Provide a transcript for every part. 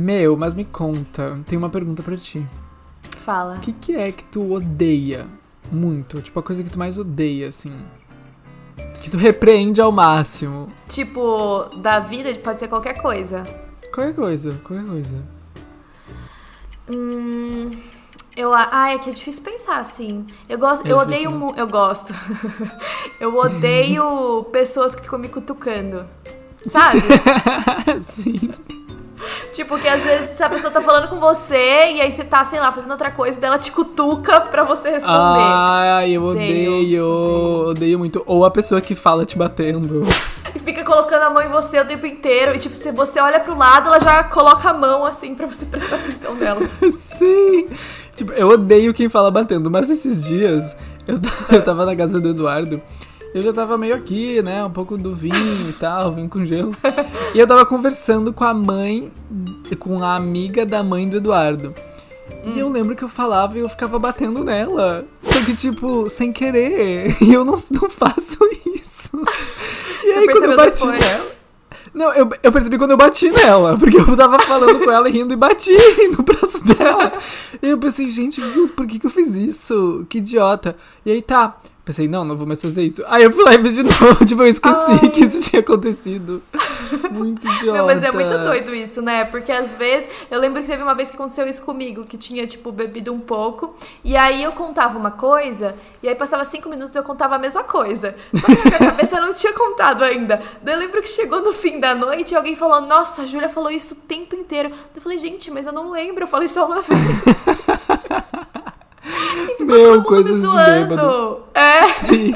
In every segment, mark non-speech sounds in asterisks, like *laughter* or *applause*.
Meu, mas me conta, tem uma pergunta pra ti. Fala. O que, que é que tu odeia muito? Tipo, a coisa que tu mais odeia, assim. Que tu repreende ao máximo. Tipo, da vida pode ser qualquer coisa. Qualquer coisa, qualquer coisa. Hum. Eu, ah, é que é difícil pensar, assim. Eu gosto, É eu odeio, né? eu gosto. *laughs* eu odeio *laughs* pessoas que ficam me cutucando. Sabe? *laughs* Sim. Tipo, que às vezes a pessoa tá falando com você e aí você tá, sei lá, fazendo outra coisa e dela te cutuca pra você responder. Ai, eu Odeio, odeio. Odeio muito. Ou a pessoa que fala te batendo. E fica colocando a mão em você o tempo inteiro. E tipo, se você olha pro lado, ela já coloca a mão assim pra você prestar atenção nela. *laughs* Sim. Tipo, eu odeio quem fala batendo, mas esses dias eu, eu tava na casa do Eduardo. Eu já tava meio aqui, né? Um pouco do vinho e tal, vinho com gelo. E eu tava conversando com a mãe, com a amiga da mãe do Eduardo. E eu lembro que eu falava e eu ficava batendo nela. Só que, tipo, sem querer. *laughs* E eu não, não faço isso. E Você aí, quando eu bati depois? nela. Não, eu, eu percebi quando eu bati nela, porque eu tava falando com ela e rindo e bati *laughs* no braço dela. E eu pensei, gente, por que, que eu fiz isso? Que idiota. E aí tá. Pensei, não, não vou mais fazer isso. Aí eu fui lá e fiz de *laughs* novo. Tipo, eu esqueci Ai. que isso tinha acontecido. *laughs* Muito idiota. Meu, mas é muito doido isso, né? Porque às vezes. Eu lembro que teve uma vez que aconteceu isso comigo, que tinha, tipo, bebido um pouco. E aí eu contava uma coisa, e aí passava cinco minutos e eu contava a mesma coisa. Só que na minha *laughs* cabeça eu não tinha contado ainda. Daí eu lembro que chegou no fim da noite e alguém falou: Nossa, a Júlia falou isso o tempo inteiro. Eu falei, gente, mas eu não lembro, eu falei só uma vez. e ficou Meu, todo mundo me zoando. É, *laughs* Sim.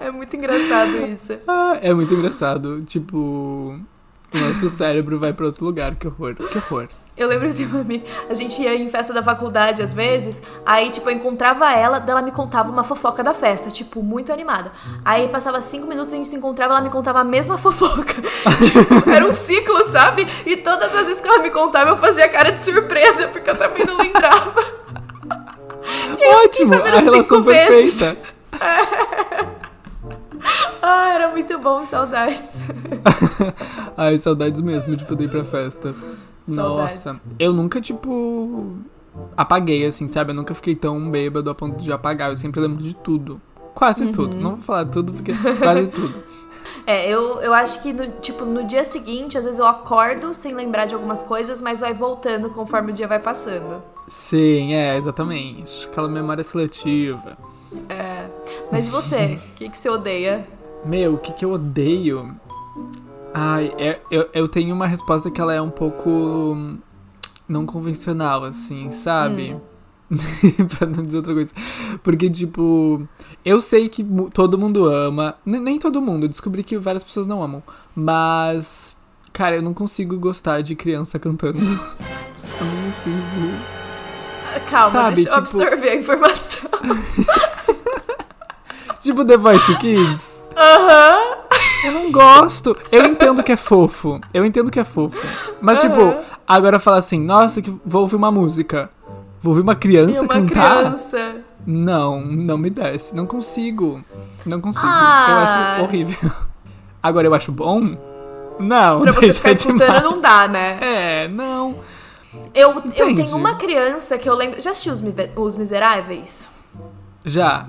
é muito engraçado isso. Ah, é muito engraçado. Tipo, o nosso cérebro vai pra outro lugar. Que horror. Que horror. Eu lembro tem uma amiga, a gente ia em festa da faculdade às vezes, aí, tipo, eu encontrava ela, dela me contava uma fofoca da festa, tipo, muito animada. Aí passava cinco minutos, a gente se encontrava, ela me contava a mesma fofoca. *laughs* tipo, era um ciclo, sabe? E todas as vezes que ela me contava, eu fazia cara de surpresa, porque eu também não lembrava. *laughs* Ótimo, a relação cinco vezes. *laughs* Ah, era muito bom, saudades. *laughs* Ai, saudades mesmo de poder ir pra festa. Saudades. Nossa, eu nunca, tipo, apaguei, assim, sabe? Eu nunca fiquei tão bêbado a ponto de apagar. Eu sempre lembro de tudo. Quase Uhum. tudo. Não vou falar tudo, porque *laughs* quase tudo. É, eu, eu acho que, no, tipo, no dia seguinte, às vezes eu acordo sem lembrar de algumas coisas, mas vai voltando conforme o dia vai passando. Sim, é, exatamente. Aquela memória seletiva. É. Mas e você? O que, que você odeia? Meu, o que que eu odeio? Ai, é- eu, eu tenho uma resposta que ela é um pouco hum, não convencional, assim, sabe? *laughs* pra não dizer outra coisa. Porque, tipo, eu sei que todo mundo ama. n- Nem todo mundo, eu descobri que várias pessoas não amam. Mas, cara, eu não consigo gostar de criança cantando. Eu não consigo. Calma, Sabe, deixa eu tipo- absorver a informação. *laughs* Tipo The Voice Kids. Aham. Eu não gosto. Eu entendo que é fofo. Eu entendo que é fofo. Mas, Aham. tipo, agora falar assim, nossa, que vou ouvir uma música. Vou ouvir uma E criança uma cantar? criança. Não, não me desce. Não consigo. Não consigo. Ah. Eu acho horrível. Agora, eu acho bom? Não, Pra você *laughs* ficar escutando demais. não dá, né? É, não. Eu, eu tenho uma criança que eu lembro. Já assistiu Os, Os Miseráveis? Já.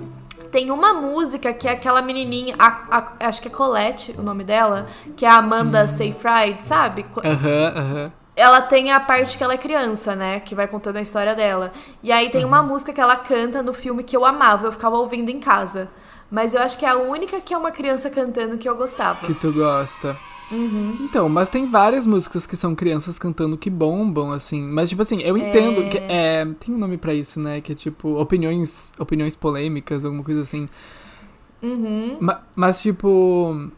Tem uma música que é aquela menininha, a- a- acho que é Colette o nome dela, que é a Amanda Seyfried, sabe? Aham, aham. Ela tem a parte que ela é criança, né? Que vai contando a história dela. E aí tem uma música que ela canta no filme que eu amava, eu ficava ouvindo em casa. Mas eu acho que é a única que é uma criança cantando que eu gostava. Que tu gosta. Uhum. Então, mas tem várias músicas que são crianças cantando que bombam, assim. Mas, tipo assim, eu entendo que é. Tem um nome pra isso, né? Que é tipo opiniões, opiniões polêmicas, alguma coisa assim. Uhum. Ma- mas, tipo.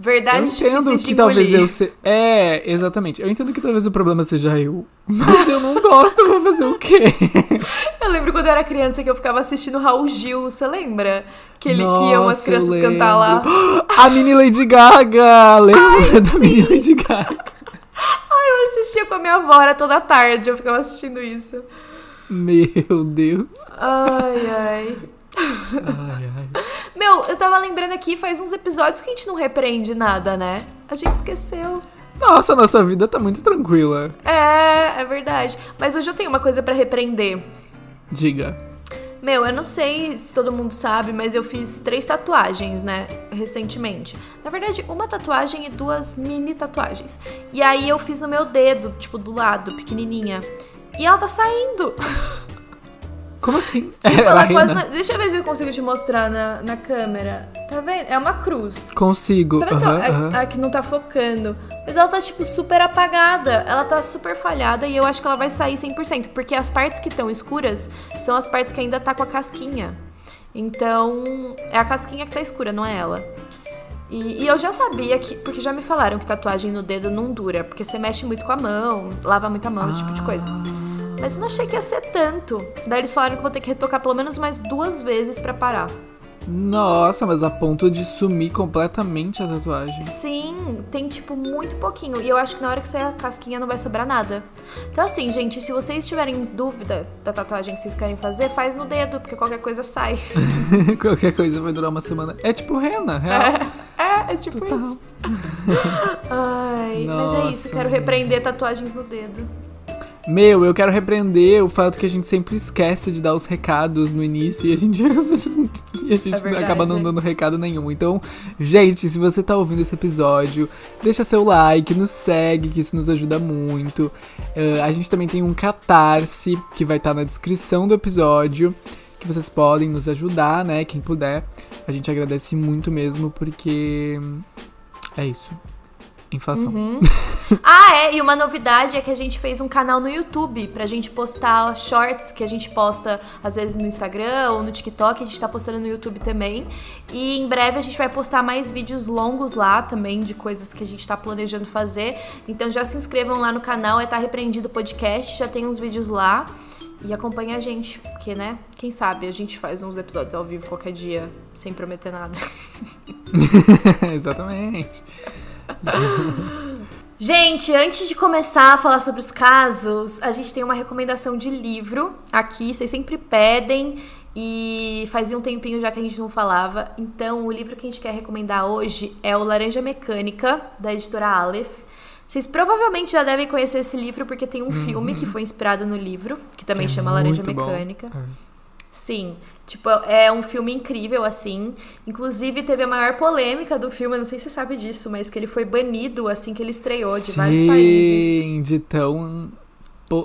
Eu Verdade entendo difíceis que talvez eu se... É, exatamente. Eu entendo que talvez o problema seja eu. Mas eu não gosto, eu vou fazer o quê? *laughs* Eu lembro quando eu era criança que eu ficava assistindo Raul Gil, você lembra? Que ele que iam as Nossa, crianças eu cantar lá. *gasps* A mini Lady Gaga! Lembra da mini Lady Gaga? *laughs* Eu assistia com a minha avó, era toda tarde, eu ficava assistindo isso. Meu Deus. Ai, ai. Ai, ai. Meu, eu tava lembrando aqui, faz uns episódios que a gente não repreende nada, né? A gente esqueceu. Nossa, nossa vida tá muito tranquila. É, é verdade. Mas hoje eu tenho uma coisa pra repreender. Diga. Meu, eu não sei se todo mundo sabe, mas eu fiz três tatuagens, né, recentemente. Na verdade, uma tatuagem e duas mini tatuagens. E aí eu fiz no meu dedo, tipo, do lado, pequenininha. E ela tá saindo. *laughs* Como assim? *laughs* Tipo, ela quase. Não... Deixa eu ver se eu consigo te mostrar na, na câmera. Tá vendo? É uma cruz. Consigo. Vê uhum, que a, a, que não tá focando. Mas ela tá, tipo, super apagada. Ela tá super falhada e eu acho que ela vai sair 100%. Porque as partes que estão escuras são as partes que ainda tá com a casquinha. Então, é a casquinha que tá escura, não é ela. E, e, eu já sabia que. Porque já me falaram que tatuagem no dedo não dura. Porque você mexe muito com a mão, lava muito a mão, ah. esse tipo de coisa. Mas eu não achei que ia ser tanto. Daí eles falaram que vou ter que retocar pelo menos mais duas vezes para parar. Nossa, mas a ponto de sumir completamente a tatuagem. Sim, tem tipo muito pouquinho. E eu acho que na hora que sair a casquinha não vai sobrar nada. Então, assim, gente, se vocês tiverem dúvida da tatuagem que vocês querem fazer, faz no dedo, porque qualquer coisa sai. *laughs* qualquer coisa vai durar uma semana. É tipo rena, real. É, é, é tipo Total. isso. *laughs* Ai, Nossa. mas é isso, quero repreender tatuagens no dedo. Meu, eu quero repreender o fato que a gente sempre esquece de dar os recados no início e a gente, *laughs* e a gente é verdade, acaba não dando recado nenhum. Então, gente, se você tá ouvindo esse episódio, deixa seu like, nos segue, que isso nos ajuda muito. Uh, a gente também tem um catarse que vai estar tá na descrição do episódio, que vocês podem nos ajudar, né? Quem puder. A gente agradece muito mesmo, porque é isso. Inflação. Uhum. *laughs* ah, é, e uma novidade é que a gente fez um canal no YouTube pra gente postar shorts que a gente posta às vezes no Instagram ou no TikTok, a gente tá postando no YouTube também. E em breve a gente vai postar mais vídeos longos lá também de coisas que a gente tá planejando fazer. Então já se inscrevam lá no canal, é Tá Repreendido Podcast, já tem uns vídeos lá. E acompanha a gente, porque, né? Quem sabe a gente faz uns episódios ao vivo qualquer dia, sem prometer nada. *laughs* Exatamente. *laughs* Gente, antes de começar a falar sobre os casos, a gente tem uma recomendação de livro aqui. Vocês sempre pedem e fazia um tempinho já que a gente não falava. Então, o livro que a gente quer recomendar hoje é o Laranja Mecânica, da editora Aleph. Vocês provavelmente já devem conhecer esse livro porque tem um uhum. filme que foi inspirado no livro, que também que é chama Laranja Mecânica. É. Sim. Tipo, é um filme incrível, assim. Inclusive, teve a maior polêmica do filme, eu não sei se você sabe disso, mas que ele foi banido assim que ele estreou de Sim, vários países. Sim, de tão.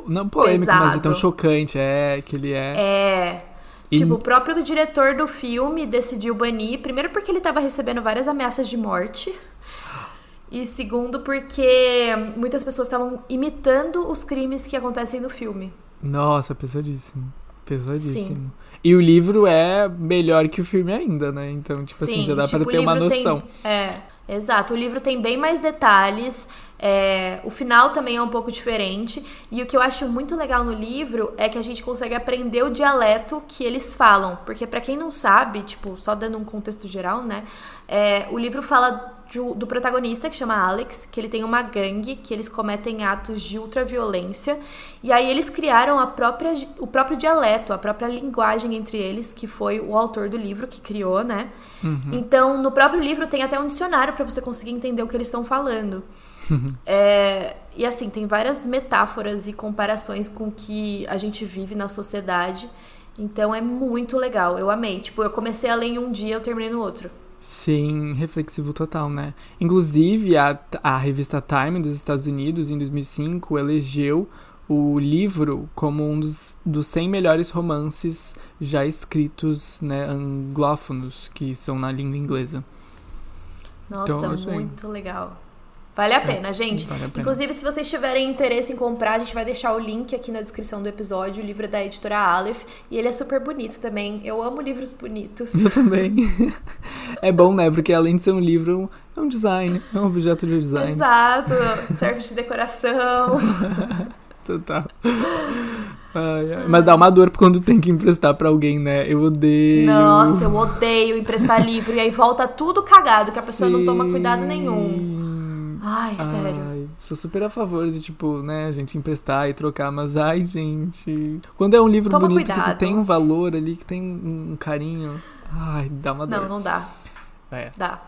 Não polêmico, Pesado. mas de tão chocante, é, que ele é. É. E... Tipo, o próprio diretor do filme decidiu banir, primeiro porque ele tava recebendo várias ameaças de morte. E segundo, porque muitas pessoas estavam imitando os crimes que acontecem no filme. Nossa, pesadíssimo. Pesadíssimo. Sim. E o livro é melhor que o filme ainda, né? Então, tipo Sim, assim, já dá tipo, pra ter uma noção. Tem, é, exato. O livro tem bem mais detalhes. É, o final também é um pouco diferente. E o que eu acho muito legal no livro é que a gente consegue aprender o dialeto que eles falam. Porque, para quem não sabe, tipo, só dando um contexto geral, né? É, o livro fala do protagonista, que chama Alex, que ele tem uma gangue, que eles cometem atos de ultraviolência. E aí eles criaram a própria, o próprio dialeto, a própria linguagem entre eles, que foi o autor do livro que criou, né? Uhum. Então, no próprio livro tem até um dicionário para você conseguir entender o que eles estão falando. é, e assim, tem várias metáforas e comparações com o que a gente vive na sociedade. Então é muito legal, eu amei. Tipo, eu comecei a ler em um dia, eu terminei no outro. Sim, reflexivo total, né? Inclusive, a, a revista Time dos Estados Unidos, em 2005, elegeu o livro como um dos, dos 100 melhores romances já escritos, né, anglófonos, que são na língua inglesa. Nossa, então, muito legal. Vale a é, pena, é, gente. Vale a pena. Inclusive, se vocês tiverem interesse em comprar, a gente vai deixar o link aqui na descrição do episódio. O livro é da editora Aleph. E ele é super bonito também. Eu amo livros bonitos. Eu também. *laughs* é bom, né? Porque além de ser um livro, é um design. É um objeto de design. Exato. *laughs* Serve de decoração. *laughs* Total. Ai, ai. Mas dá uma dor quando tem que emprestar para alguém, né? Eu odeio. Nossa, eu odeio emprestar livro. E aí volta tudo cagado, que a pessoa Sim. não toma cuidado nenhum. Ai, sério. Ai, sou super a favor de, tipo, né, a gente emprestar e trocar, mas ai, gente. Quando é um livro Toma bonito cuidado. que tem um valor ali, que tem um carinho. Ai, dá uma dor. Não, não dá. É. Dá.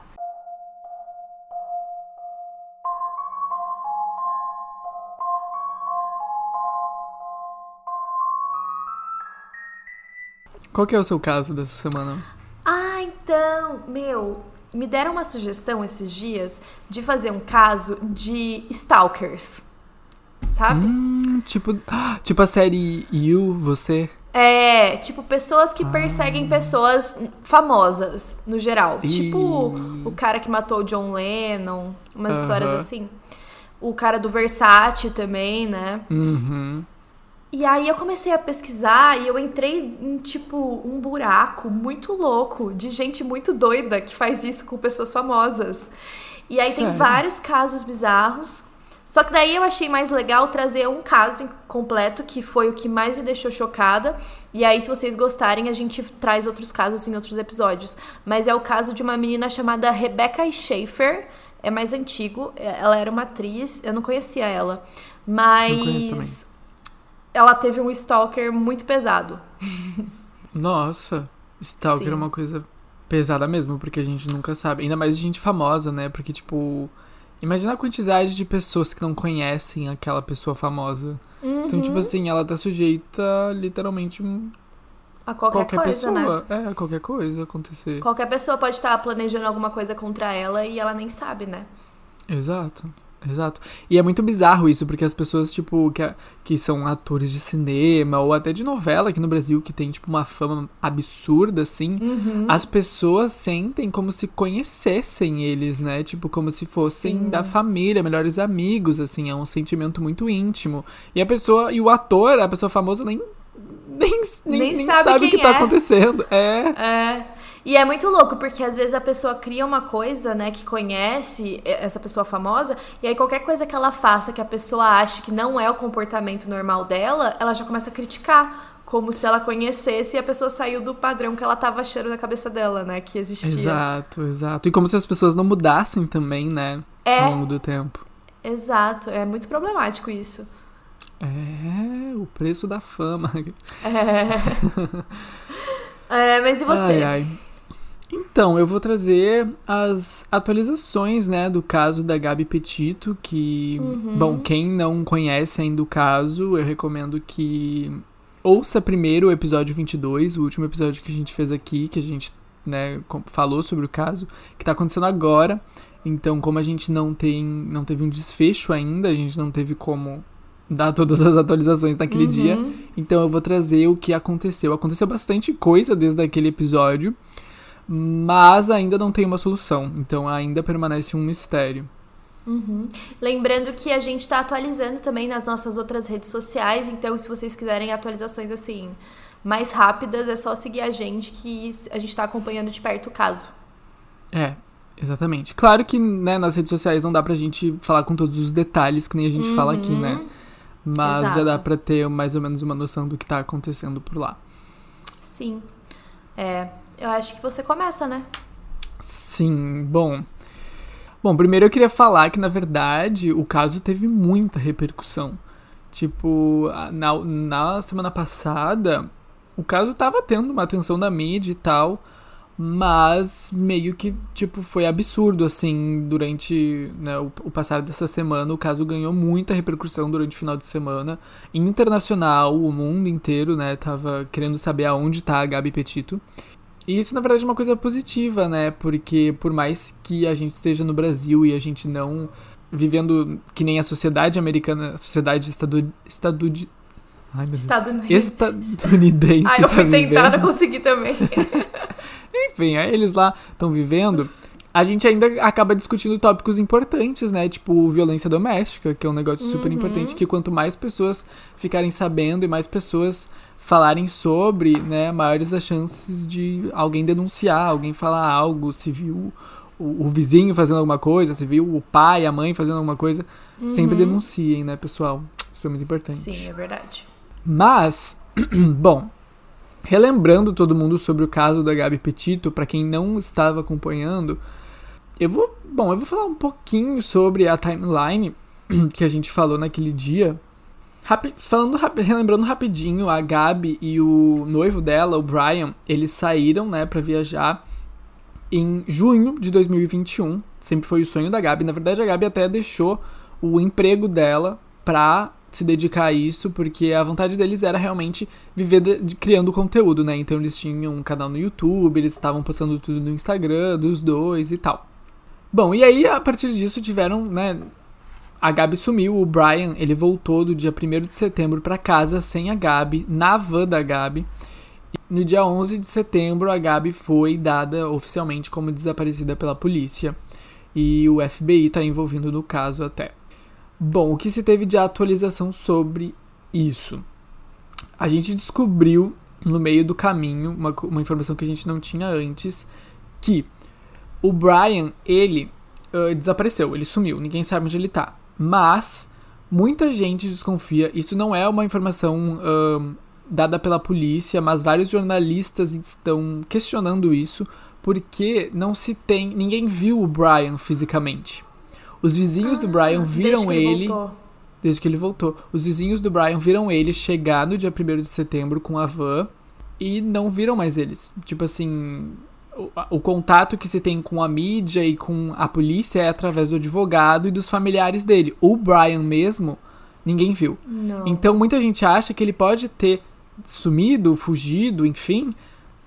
Qual que é o seu caso dessa semana? Ah, então, meu, me deram uma sugestão esses dias de fazer um caso de stalkers. Sabe? Hum, tipo, tipo a série You, você? É, tipo, pessoas que perseguem Ah. pessoas famosas, no geral. Ih. Tipo, o cara que matou o John Lennon, umas Aham. histórias assim. O cara do Versace também, né? Uhum. E aí eu comecei a pesquisar e eu entrei em, tipo, um buraco muito louco de gente muito doida que faz isso com pessoas famosas. E aí tem Sério? vários casos bizarros. Só que daí eu achei mais legal trazer um caso completo, que foi o que mais me deixou chocada. E aí, se vocês gostarem, a gente traz outros casos em outros episódios. Mas é o caso de uma menina chamada Rebecca Schaefer. É mais antigo. é- Ela era uma atriz, eu não conhecia ela. Mas ela teve um stalker muito pesado. Nossa, Stalker Sim. é uma coisa pesada mesmo, porque a gente nunca sabe. Ainda mais de gente famosa, né? Porque, tipo, imagina a quantidade de pessoas que não conhecem aquela pessoa famosa. Então, Uhum. tipo assim, ela tá sujeita literalmente um- a qualquer, qualquer, coisa, né? pessoa. É, qualquer coisa acontecer. Qualquer pessoa pode estar planejando alguma coisa contra ela e ela nem sabe, né? Exato. Exato. E é muito bizarro isso, porque as pessoas, tipo, que, que são atores de cinema ou até de novela aqui no Brasil, que tem, tipo, uma fama absurda, assim, Uhum. as pessoas sentem como se conhecessem eles, né? Tipo, como se fossem Sim. da família, melhores amigos, assim, é um sentimento muito íntimo. E a pessoa, e o ator, a pessoa famosa, nem. *laughs* Nem, nem, Nem nem sabe sabe, o que tá é. acontecendo. É. É. E é muito louco, porque às vezes a pessoa cria uma coisa, né, que conhece essa pessoa famosa, e aí qualquer coisa que ela faça que a pessoa ache que não é o comportamento normal dela, ela já começa a criticar. Como se ela conhecesse e a pessoa saiu do padrão que ela tava achando na cabeça dela, né? Que existia. Exato, exato. E como se as pessoas não mudassem também, né? É. Ao longo do tempo. Exato. É muito problemático isso. É, o preço da fama. É. *laughs* É, mas e você? Ai, ai. Então, eu vou trazer as atualizações, né, do caso da Gabi Petito, que, Uhum. bom, quem não conhece ainda o caso, eu recomendo que ouça primeiro o episódio 22, o último episódio que a gente fez aqui, que a gente, né, falou sobre o caso, que tá acontecendo agora. Então, como a gente não tem, não teve um desfecho ainda, a gente não teve como dar todas as atualizações naquele Uhum. dia. Então eu vou trazer o que aconteceu. Aconteceu bastante coisa desde aquele episódio, mas ainda não tem uma solução. Então ainda permanece um mistério. Uhum. Lembrando que a gente tá atualizando também nas nossas outras redes sociais, então se vocês quiserem atualizações assim mais rápidas, é só seguir a gente que a gente tá acompanhando de perto o caso. É, exatamente. Claro que né, nas redes sociais não dá pra gente falar com todos os detalhes que nem a gente fala aqui, Uhum. né? Mas já Exato. dá pra ter mais ou menos uma noção do que tá acontecendo por lá. Sim. É, eu acho que você começa, né? Sim, bom. Bom, primeiro eu queria falar que, na verdade, o caso teve muita repercussão. Tipo, na, na semana passada, o caso tava tendo uma atenção da mídia e tal, mas meio que, tipo, foi absurdo, assim, durante né, o, o passar dessa semana. O caso ganhou muita repercussão durante o final de semana. Internacional, o mundo inteiro, né, tava querendo saber aonde tá a Gabi Petito. E isso, na verdade, é uma coisa positiva, né? Porque por mais que a gente esteja no Brasil e a gente não vivendo que nem a sociedade americana, a sociedade estadu... estadu... Ai, Unido. Estadunidense. Ah, eu fui tá não consegui também. *laughs* Enfim, aí eles lá estão vivendo. A gente ainda acaba discutindo tópicos importantes, né? Tipo violência doméstica, que é um negócio super Uhum. importante, que quanto mais pessoas ficarem sabendo e mais pessoas falarem sobre, né, maiores as chances de alguém denunciar, alguém falar algo, se viu o, o vizinho fazendo alguma coisa, se viu o pai, a mãe fazendo alguma coisa, sempre Uhum. denunciem, né, pessoal? Isso é muito importante. Sim, é verdade. Mas, *clears throat* bom, relembrando todo mundo sobre o caso da Gabi Petito, pra quem não estava acompanhando, eu vou, bom, eu vou falar um pouquinho sobre a timeline *clears throat* que a gente falou naquele dia. Rapi- falando, rapi- relembrando rapidinho, a Gabi e o noivo dela, o Brian, eles saíram, né, para viajar em junho de 2021. Sempre foi o sonho da Gabi. Na verdade, a Gabi até deixou o emprego dela pra se dedicar a isso, porque a vontade deles era realmente viver de, de, criando conteúdo, né? Então eles tinham um canal no YouTube, eles estavam postando tudo no Instagram dos dois e tal. Bom, e aí a partir disso tiveram, né? A Gabi sumiu, o Brian, ele voltou do dia 1 de setembro para casa sem a Gabi, na van da Gabi. No dia 11 de setembro, a Gabi foi dada oficialmente como desaparecida pela polícia e o FBI está envolvido no caso até. Bom, o que se teve de atualização sobre isso? A gente descobriu no meio do caminho uma, uma informação que a gente não tinha antes, que o Brian, ele uh, desapareceu, ele sumiu, ninguém sabe onde ele tá. Mas muita gente desconfia, isso não é uma informação dada pela polícia, mas vários jornalistas estão questionando isso porque não se tem, ninguém viu o Brian fisicamente. Os vizinhos ah, do Brian viram ele, ele desde que ele voltou. Os vizinhos do Brian viram ele chegar no dia 1 de setembro com a van e não viram mais eles. Tipo assim, o, o, contato que se tem com a mídia e com a polícia é através do advogado e dos familiares dele. O Brian mesmo, ninguém viu. Não. Então muita gente acha que ele pode ter sumido, fugido, enfim,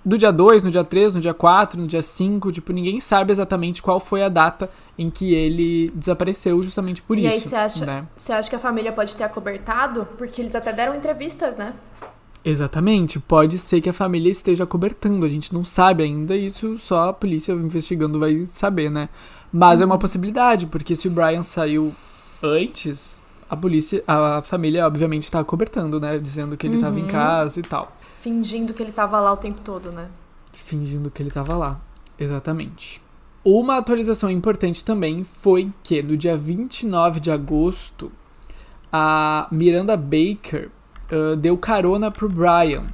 do dia 2, no dia 3, no dia 4, no dia 5, tipo, ninguém sabe exatamente qual foi a data em que ele desapareceu justamente por e isso. E aí você acha, né? você acha que a família pode ter acobertado? Porque eles até deram entrevistas, né? Exatamente, pode ser que a família esteja cobertando, a gente não sabe ainda, isso só a polícia investigando vai saber, né? Mas é uma uhum. possibilidade, porque se o Brian saiu antes, a polícia, a família obviamente está cobertando, né? Dizendo que ele estava uhum. em casa e tal. Fingindo que ele estava lá o tempo todo, né? Fingindo que ele estava lá, exatamente. Uma atualização importante também foi que no dia 29 de agosto, a Miranda Baker uh, deu carona pro Brian.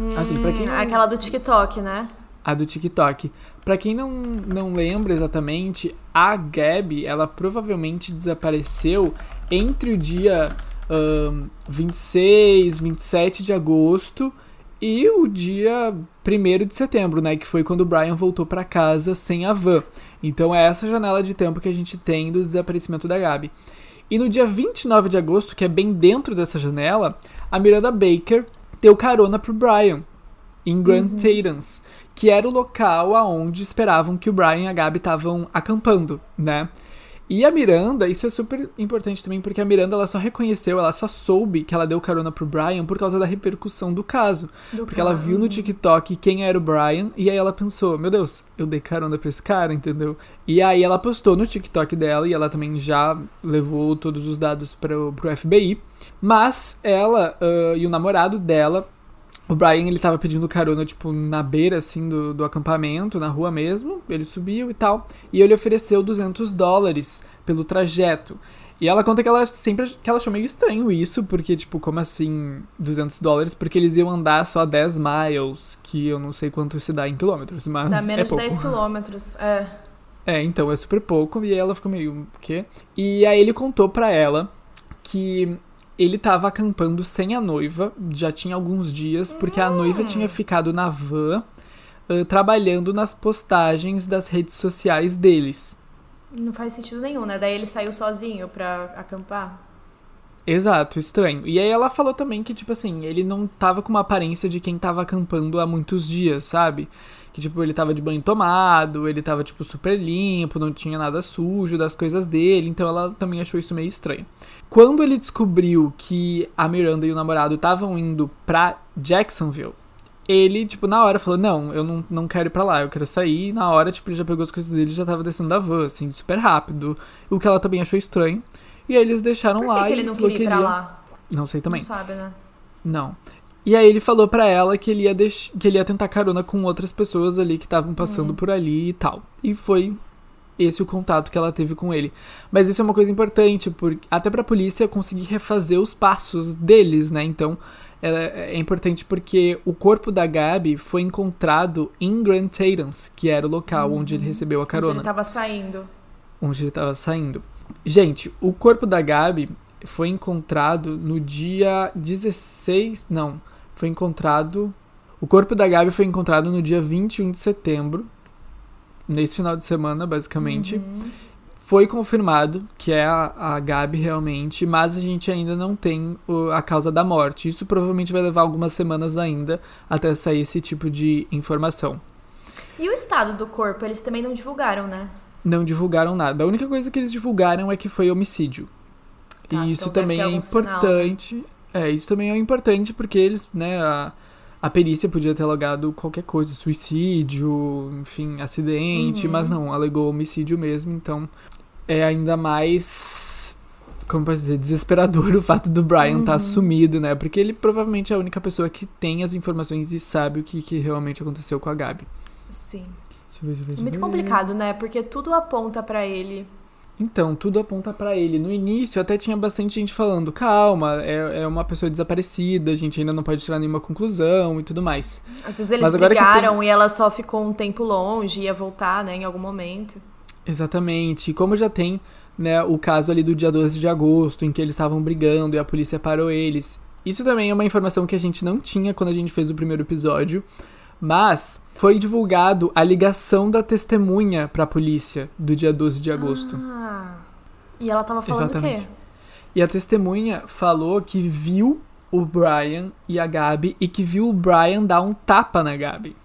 Hum, assim, pra quem não... Aquela do TikTok, né? A do TikTok. Pra quem não, não lembra exatamente, a Gabi, ela provavelmente desapareceu entre o dia um, 26, 27 de agosto e o dia 1 de setembro, né? Que foi quando o Brian voltou para casa sem a van. Então é essa janela de tempo que a gente tem do desaparecimento da Gabi. E no dia 29 de agosto, que é bem dentro dessa janela, a Miranda Baker deu carona pro Brian em Grand uhum. Que era o local aonde esperavam que o Brian e a Gabi estavam acampando, né? E a Miranda, isso é super importante também, porque a Miranda ela só reconheceu, ela só soube que ela deu carona pro Brian por causa da repercussão do caso. Do porque ela viu no TikTok quem era o Brian, e aí ela pensou, meu Deus, eu dei carona pra esse cara, entendeu? E aí ela postou no TikTok dela, e ela também já levou todos os dados pro, pro FBI. Mas ela uh, e o namorado dela o Brian, ele tava pedindo carona, tipo, na beira, assim, do, do acampamento, na rua mesmo. Ele subiu e tal. E ele ofereceu 200 dólares pelo trajeto. E ela conta que ela sempre que ela achou meio estranho isso, porque, tipo, como assim 200 dólares? Porque eles iam andar só 10 miles, que eu não sei quanto se dá em quilômetros, mas. Dá menos é pouco. de 10 quilômetros, é. É, então é super pouco. E aí ela ficou meio. O quê? E aí ele contou pra ela que ele tava acampando sem a noiva, já tinha alguns dias, porque a noiva hum. tinha ficado na van uh, trabalhando nas postagens das redes sociais deles. Não faz sentido nenhum, né? Daí ele saiu sozinho pra acampar. Exato, estranho. E aí ela falou também que, tipo assim, ele não tava com uma aparência de quem tava acampando há muitos dias, sabe? Que, tipo, ele tava de banho tomado, ele tava, tipo, super limpo, não tinha nada sujo das coisas dele, então ela também achou isso meio estranho. Quando ele descobriu que a Miranda e o namorado estavam indo pra Jacksonville, ele, tipo, na hora falou: Não, eu não, não quero ir pra lá, eu quero sair. E na hora, tipo, ele já pegou as coisas dele e já tava descendo da van, assim, super rápido. O que ela também achou estranho. E aí eles deixaram Por que lá. Que ele não queria ir pra lá? Não sei também. Não sabe, né? Não. E aí ele falou para ela que ele ia deix... que ele ia tentar carona com outras pessoas ali que estavam passando hum. por ali e tal. E foi esse o contato que ela teve com ele. Mas isso é uma coisa importante, por, até pra polícia conseguir refazer os passos deles, né? Então, é, é importante porque o corpo da Gabi foi encontrado em Grand Terence, que era o local uhum. onde ele recebeu a carona. Onde ele tava saindo. Onde ele tava saindo. Gente, o corpo da Gabi foi encontrado no dia 16. Não, foi encontrado. O corpo da Gabi foi encontrado no dia 21 de setembro nesse final de semana, basicamente. Uhum. foi confirmado que é a, a Gabi realmente, mas a gente ainda não tem o, a causa da morte. Isso provavelmente vai levar algumas semanas ainda até sair esse tipo de informação. E o estado do corpo, eles também não divulgaram, né? Não divulgaram nada. A única coisa que eles divulgaram é que foi homicídio. Tá, e isso então também é algum sinal, né? É, isso também é importante porque eles, né, a, a perícia podia ter alegado qualquer coisa, suicídio, enfim, acidente, Uhum. mas não, alegou homicídio mesmo, então é ainda mais, como pode dizer, desesperador o fato do Brian estar Uhum. sumido, né? Porque ele provavelmente é a única pessoa que tem as informações e sabe o que, que realmente aconteceu com a Gabi. Sim. Deixa eu ver, deixa eu ver, deixa eu Muito ver. complicado, né? Porque tudo aponta pra ele. Então, tudo aponta pra ele. No início, até tinha bastante gente falando: calma, é, é uma pessoa desaparecida, a gente ainda não pode tirar nenhuma conclusão e tudo mais. Às vezes eles Mas brigaram e ela só ficou um tempo longe, ia voltar, né, em algum momento. Exatamente. E como já tem né, o caso ali do dia 12 de agosto, em que eles estavam brigando e a polícia parou eles. Isso também é uma informação que a gente não tinha quando a gente fez o primeiro episódio. Mas foi divulgado a ligação da testemunha pra polícia do dia 12 de agosto. Ah. E ela tava falando o Exatamente. quê? E a testemunha falou que viu o Brian e a Gabi e que viu o Brian dar um tapa na Gabi.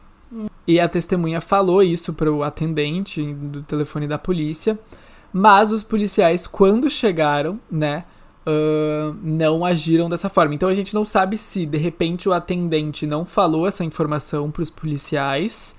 E a testemunha falou isso pro atendente do telefone da polícia, mas os policiais, quando chegaram, né, ahn, não agiram dessa forma. Então a gente não sabe se de repente o atendente não falou essa informação pros policiais.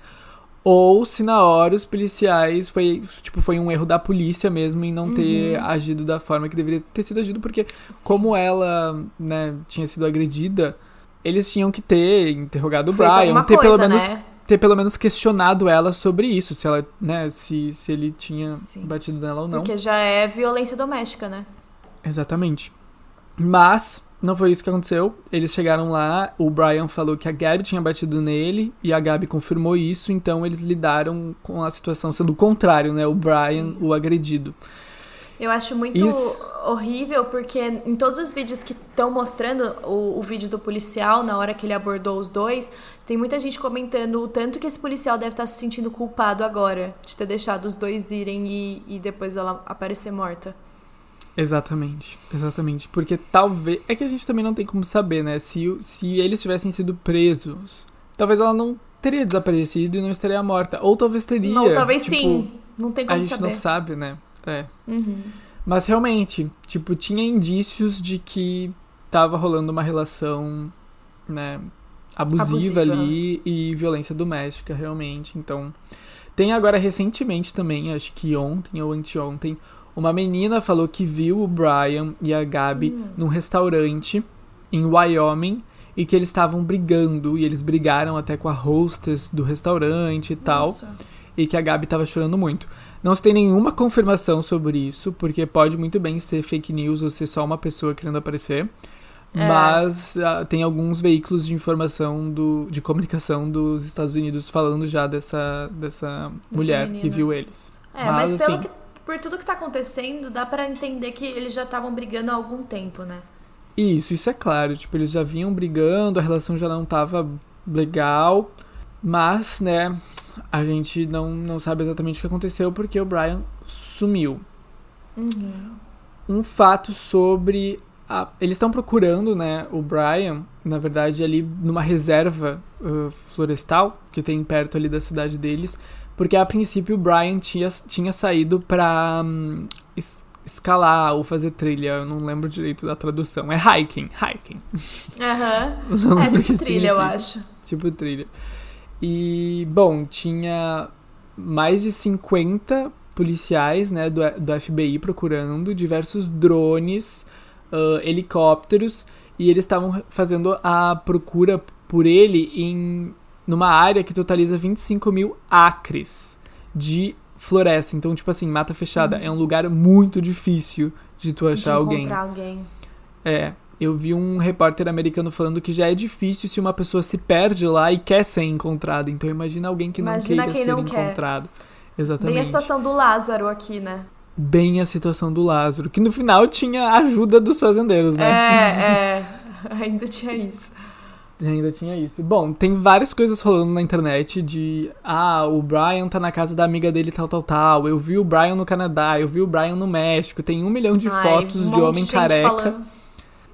Ou se na hora os policiais foi, tipo, foi um erro da polícia mesmo em não ter agido da forma que deveria ter sido agido, porque Sim. como ela, né, tinha sido agredida, eles tinham que ter interrogado o Brian, ter coisa, pelo menos né? ter pelo menos questionado ela sobre isso, se ela, né, se, se ele tinha Sim. batido nela ou não. Porque já é violência doméstica, né? Exatamente. Mas não foi isso que aconteceu. Eles chegaram lá, o Brian falou que a Gabi tinha batido nele e a Gabi confirmou isso, então eles lidaram com a situação sendo o contrário, né? O Brian, Sim. o agredido. Eu acho muito Isso. horrível porque em todos os vídeos que estão mostrando o, o vídeo do policial, na hora que ele abordou os dois, tem muita gente comentando o tanto que esse policial deve estar se sentindo culpado agora de ter deixado os dois irem e, e depois ela aparecer morta. Exatamente, exatamente. Porque talvez. É que a gente também não tem como saber, né? Se, se eles tivessem sido presos, talvez ela não teria desaparecido e não estaria morta. Ou talvez teria. Ou talvez tipo, sim, não tem A como gente saber. não sabe, né? É. Uhum. Mas realmente, tipo, tinha indícios de que tava rolando uma relação, né, abusiva, Abusiva. ali e violência doméstica, realmente. Então, tem agora recentemente também, acho que ontem ou anteontem, uma menina falou que viu o Brian e a Gabi Hum. num restaurante em Wyoming e que eles estavam brigando e eles brigaram até com a hostess do restaurante e tal Nossa. e que a Gabi tava chorando muito. Não se tem nenhuma confirmação sobre isso, porque pode muito bem ser fake news ou ser só uma pessoa querendo aparecer. É. Mas ah, tem alguns veículos de informação do, de comunicação dos Estados Unidos falando já dessa, dessa mulher que menina. viu eles. É, mas, Mas, pelo assim- que, por tudo que tá acontecendo, dá pra entender que eles já estavam brigando há algum tempo, né? Isso, isso é claro. Tipo, eles já vinham brigando, a relação já não tava legal. Mas, né, a gente não, não sabe exatamente o que aconteceu porque o Brian sumiu. Uhum. um fato sobre. a- eles estão procurando, né, o Brian, na verdade, ali numa reserva uh, florestal que tem perto ali da cidade deles, porque a princípio o Brian tinha, tinha saído pra hum, es- escalar ou fazer trilha, eu não lembro direito da tradução. É hiking, hiking. Aham. *laughs* É tipo trilha, eu significa. acho. Tipo trilha. E, bom, tinha mais de 50 policiais, né, do, do FBI procurando, diversos drones, ah, helicópteros, e eles estavam fazendo a procura por ele em numa área que totaliza 25 mil acres de floresta. Então, tipo assim, mata fechada. É um lugar muito difícil de tu achar de alguém. alguém. É, eu vi um repórter americano falando que já é difícil se uma pessoa se perde lá e quer ser encontrada. Então imagina alguém que não Imagina queira quem ser não quer. encontrado. Exatamente. Bem a situação do Lázaro aqui, né? Bem a situação do Lázaro, que no final tinha a ajuda dos fazendeiros, né? É, *laughs* é. *laughs* Ainda tinha isso. Ainda tinha isso. Bom, tem várias coisas rolando na internet de ah, o Brian tá na casa da amiga dele tal, tal, tal. Eu vi o Brian no Canadá, eu vi o Brian no México. Tem um milhão de Ai, fotos um de homem gente careca.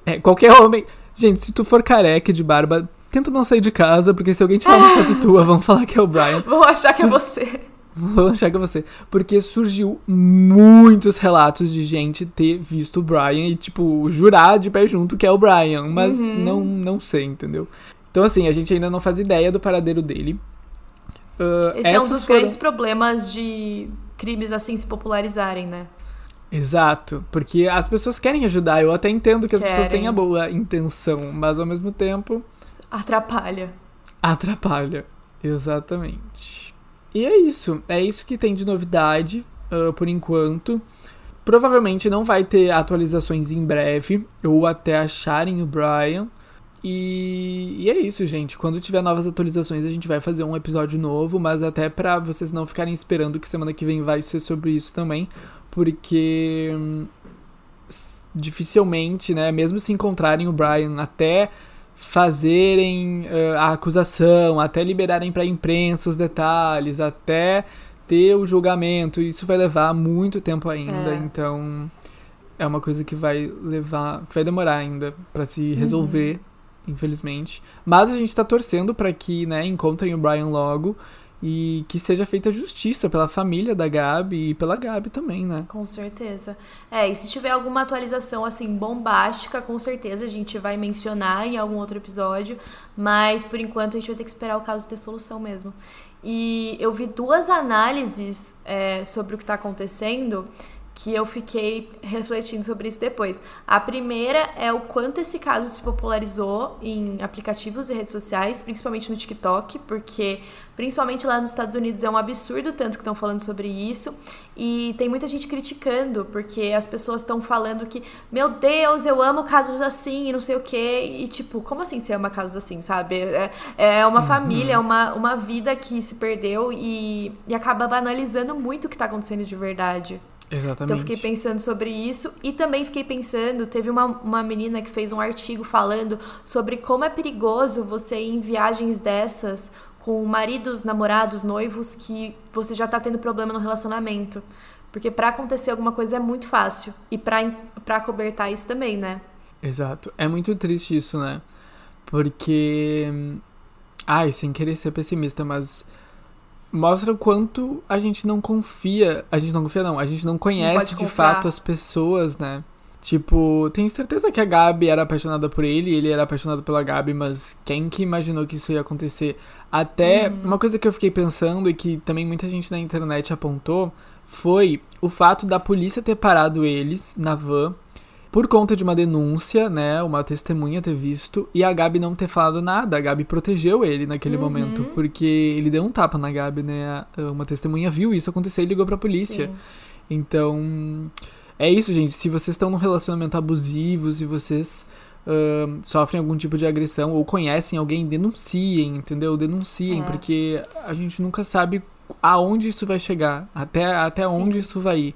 É, qualquer homem. Gente, se tu for careca de barba, tenta não sair de casa, porque se alguém tirar uma foto tua, vão falar que é o Brian. Vou achar que é você. *laughs* Vão achar que é você. Porque surgiu muitos relatos de gente ter visto o Brian e, tipo, jurar de pé junto que é o Brian. Mas Uhum. não, não sei, entendeu? Então, assim, a gente ainda não faz ideia do paradeiro dele. Ah, Esse é um dos foram- grandes problemas de crimes assim se popularizarem, né? Exato, porque as pessoas querem ajudar. Eu até entendo que as pessoas Querem. têm a boa intenção, mas ao mesmo tempo Atrapalha. atrapalha. Exatamente. E é isso. É isso que tem de novidade ah, por enquanto. Provavelmente não vai ter atualizações em breve, ou até acharem o Brian. E, e é isso, gente. Quando tiver novas atualizações, a gente vai fazer um episódio novo, mas até pra vocês não ficarem esperando que semana que vem vai ser sobre isso também, porque hum, dificilmente, né, mesmo se encontrarem o Brian até fazerem eh, a acusação, até liberarem pra imprensa os detalhes, até ter o julgamento, isso vai levar muito tempo ainda, É. então é uma coisa que vai levar, que vai demorar ainda pra se resolver, infelizmente. Mas a gente tá torcendo pra que, né, encontrem o Brian logo e que seja feita justiça pela família da Gabi e pela Gabi também, né? Com certeza. É, e se tiver alguma atualização assim bombástica, com certeza a gente vai mencionar em algum outro episódio. Mas por enquanto a gente vai ter que esperar o caso ter solução mesmo. E eu vi duas análises é, sobre o que está acontecendo que eu fiquei refletindo sobre isso depois. A primeira é o quanto esse caso se popularizou em aplicativos e redes sociais, principalmente no TikTok, porque principalmente lá nos Estados Unidos é um absurdo tanto que estão falando sobre isso. E tem muita gente criticando, porque as pessoas estão falando que, meu Deus, eu amo casos assim e não sei o quê. E tipo, como assim você ama casos assim, sabe? É, é uma família, é uma, uma vida que se perdeu e, e acaba banalizando muito o que tá acontecendo de verdade. Exatamente. Então fiquei pensando sobre isso e também fiquei pensando, teve uma, uma menina que fez um artigo falando sobre como é perigoso você ir em viagens dessas com maridos, namorados, noivos que você já tá tendo problema no relacionamento. Porque pra acontecer alguma coisa é muito fácil e pra para cobertar isso também, né? Exato. É muito triste isso, né? Porque. Ai, sem querer ser pessimista, mas. Mostra o quanto a gente não confia. A gente não confia, não. A gente não conhece de confiar. fato as pessoas, né? Tipo, tenho certeza que a Gabi era apaixonada por ele, ele era apaixonado pela Gabi, mas quem que imaginou que isso ia acontecer? Até uma coisa que eu fiquei pensando e que também muita gente na internet apontou foi o fato da polícia ter parado eles na van por conta de uma denúncia, né? Uma testemunha ter visto e a Gabi não ter falado nada. A Gabi protegeu ele naquele Uhum. momento, porque ele deu um tapa na Gabi, né? Uma testemunha viu isso acontecer e ligou pra polícia. Sim. Então, é isso, gente. Se vocês estão num relacionamento abusivo, se vocês ahn, sofrem algum tipo de agressão ou conhecem alguém, denunciem, entendeu? Denunciem, É. porque a gente nunca sabe aonde isso vai chegar, até, até Sim. onde isso vai ir.